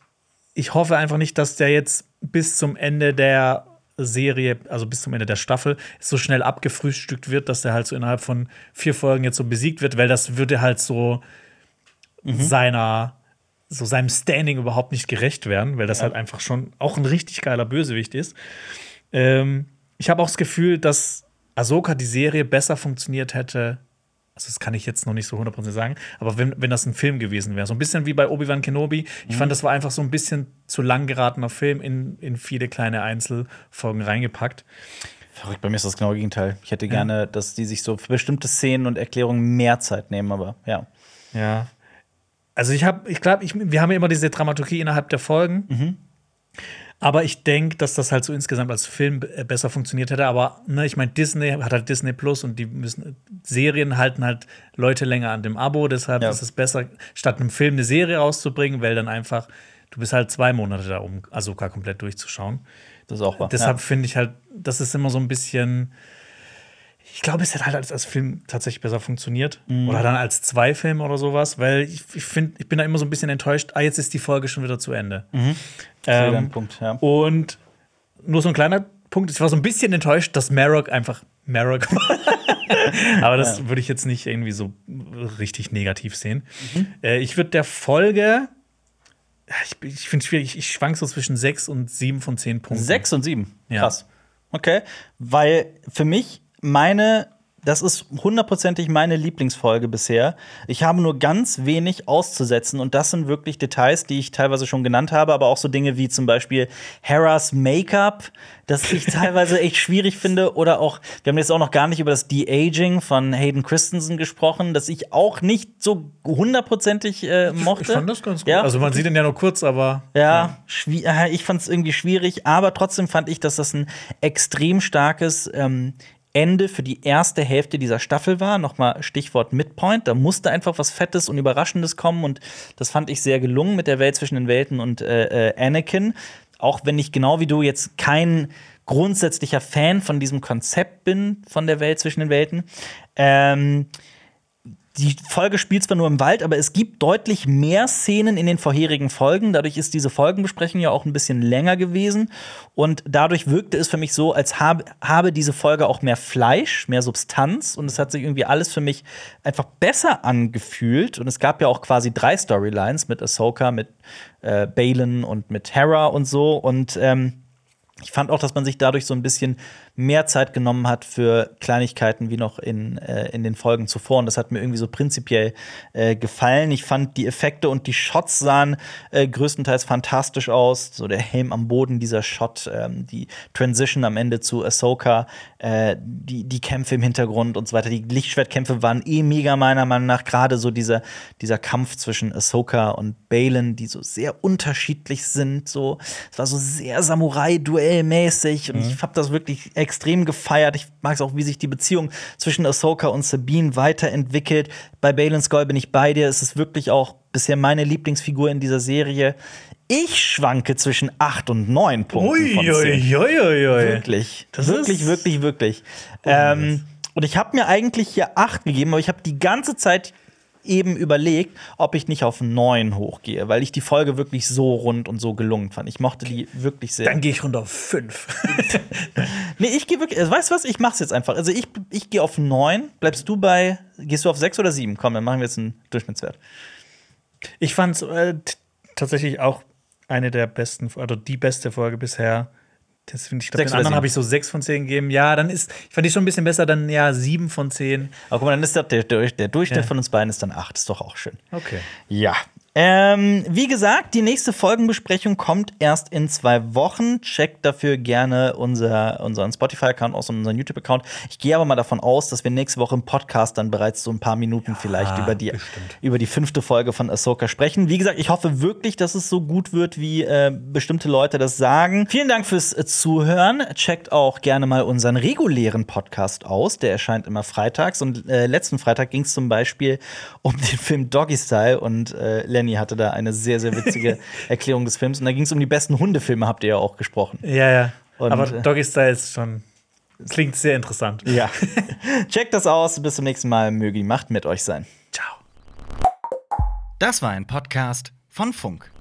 ich hoffe einfach nicht, dass der jetzt bis zum Ende der Serie, also bis zum Ende der Staffel, so schnell abgefrühstückt wird, dass der halt so innerhalb von vier Folgen jetzt so besiegt wird, weil das würde halt so seiner, so seinem Standing überhaupt nicht gerecht werden, weil das halt einfach schon auch ein richtig geiler Bösewicht ist. Ähm, ich habe auch das Gefühl, dass Ahsoka die Serie besser funktioniert hätte. Also, das kann ich jetzt noch nicht so 100% sagen, aber wenn, wenn das ein Film gewesen wäre. So ein bisschen wie bei Obi-Wan Kenobi. Ich fand, das war einfach so ein bisschen zu lang geratener Film in, in viele kleine Einzelfolgen reingepackt. Verrückt, bei mir ist das genau das Gegenteil. Ich hätte gerne, dass die sich so für bestimmte Szenen und Erklärungen mehr Zeit nehmen, aber ja. Ja. Also ich habe, ich glaube, ich, wir haben ja immer diese Dramaturgie innerhalb der Folgen. Aber ich denke, dass das halt so insgesamt als Film äh, besser funktioniert hätte. Aber ne, ich meine, Disney hat halt Disney Plus und die müssen Serien halten halt Leute länger an dem Abo. Deshalb Ja. ist es besser, statt einem Film eine Serie rauszubringen, weil dann einfach, du bist halt zwei Monate da, um Ahsoka komplett durchzuschauen. Das ist auch wahr. Deshalb ja. finde ich halt, das ist immer so ein bisschen. Ich glaube, es hätte halt als, als Film tatsächlich besser funktioniert. Mhm. Oder dann als zwei Filme oder sowas, weil ich, ich finde, ich bin da immer so ein bisschen enttäuscht. Ah, jetzt ist die Folge schon wieder zu Ende. Deinen Ähm, Punkt, ja. und nur so ein kleiner Punkt, ich war so ein bisschen enttäuscht, dass Marok einfach Marok war. Aber das würde ich jetzt nicht irgendwie so richtig negativ sehen. Mhm. Äh, ich würde der Folge, ja, ich, ich finde es schwierig, ich schwank so zwischen sechs und sieben von zehn Punkten. Sechs und sieben. Ja. Krass. Okay. Weil für mich meine das ist hundertprozentig meine Lieblingsfolge bisher. Ich habe nur ganz wenig auszusetzen und das sind wirklich Details, die ich teilweise schon genannt habe, aber auch so Dinge wie zum Beispiel Hera's Make-up, das ich teilweise echt schwierig finde oder auch, wir haben jetzt auch noch gar nicht über das De-Aging von Hayden Christensen gesprochen, das ich auch nicht so hundertprozentig äh, mochte. Ich fand das ganz gut. Ja? Also man sieht ihn ja nur kurz, aber Ja, schwi- äh, ich fand es irgendwie schwierig, aber trotzdem fand ich, dass das ein extrem starkes ähm, Ende für die erste Hälfte dieser Staffel war. Nochmal Stichwort Midpoint. Da musste einfach was Fettes und Überraschendes kommen und das fand ich sehr gelungen mit der Welt zwischen den Welten und äh, äh, Anakin. Auch wenn ich genau wie du jetzt kein grundsätzlicher Fan von diesem Konzept bin, von der Welt zwischen den Welten. Ähm, die Folge spielt zwar nur im Wald, aber es gibt deutlich mehr Szenen in den vorherigen Folgen. Dadurch ist diese Folgenbesprechung ja auch ein bisschen länger gewesen. Und dadurch wirkte es für mich so, als habe, habe diese Folge auch mehr Fleisch, mehr Substanz. Und es hat sich irgendwie alles für mich einfach besser angefühlt. Und es gab ja auch quasi drei Storylines mit Ahsoka, mit äh, Balin und mit Hera und so. Und ähm, ich fand auch, dass man sich dadurch so ein bisschen mehr Zeit genommen hat für Kleinigkeiten wie noch in, äh, in den Folgen zuvor. Und das hat mir irgendwie so prinzipiell äh, gefallen. Ich fand die Effekte und die Shots sahen äh, größtenteils fantastisch aus. So der Helm am Boden, dieser Shot, ähm, die Transition am Ende zu Ahsoka, äh, die, die Kämpfe im Hintergrund und so weiter. Die Lichtschwertkämpfe waren eh mega meiner Meinung nach. Gerade so dieser, dieser Kampf zwischen Ahsoka und Balin, die so sehr unterschiedlich sind. So, es war so sehr Samurai-Duell-mäßig. Und ich habe das wirklich extrem gefeiert. Ich mag es auch, wie sich die Beziehung zwischen Ahsoka und Sabine weiterentwickelt. Bei Balin Skull bin ich bei dir. Es ist wirklich auch bisher meine Lieblingsfigur in dieser Serie. Ich schwanke zwischen 8 und 9 Punkten von 10. Wirklich. Das wirklich, ist- wirklich, wirklich. Ähm, und ich habe mir eigentlich hier 8 gegeben, aber ich habe die ganze Zeit eben überlegt, ob ich nicht auf 9 hochgehe, weil ich die Folge wirklich so rund und so gelungen fand. Ich mochte die wirklich sehr. dann gehe ich runter auf fünf. Nee, ich gehe wirklich, also, weißt du was, ich mach's jetzt einfach. Also ich, ich gehe auf 9, bleibst du bei, gehst du auf 6 oder 7? Komm, dann machen wir jetzt einen Durchschnittswert. Ich fand es äh, tatsächlich auch eine der besten, also die beste Folge bisher. Das finde ich, glaub, Sechs den anderen habe ich so sechs von zehn gegeben. Ja, dann ist, ich fand die schon ein bisschen besser, dann ja sieben von zehn. Aber guck mal, dann ist der, der, der Durchschnitt Ja. von uns beiden ist dann 8. Ist doch auch schön. Okay. Ja. Ähm, wie gesagt, die nächste Folgenbesprechung kommt erst in zwei Wochen. Checkt dafür gerne unser, unseren Spotify-Account aus und unseren YouTube-Account. Ich gehe aber mal davon aus, dass wir nächste Woche im Podcast dann bereits so ein paar Minuten vielleicht über die, bestimmt. über die fünfte Folge von Ahsoka sprechen. Wie gesagt, ich hoffe wirklich, dass es so gut wird, wie äh, bestimmte Leute das sagen. Vielen Dank fürs äh, Zuhören. Checkt auch gerne mal unseren regulären Podcast aus. Der erscheint immer freitags. Und äh, letzten Freitag ging es zum Beispiel um den Film Doggy Style. Und äh, Lenny hatte da eine sehr, sehr witzige Erklärung des Films. Und da ging es um die besten Hundefilme, habt ihr ja auch gesprochen. Ja, ja. Und, Aber äh, Doggy Style ist schon. Klingt sehr interessant. Ja. Checkt das aus. Bis zum nächsten Mal. Möge die Macht mit euch sein. Ciao. Das war ein Podcast von Funk.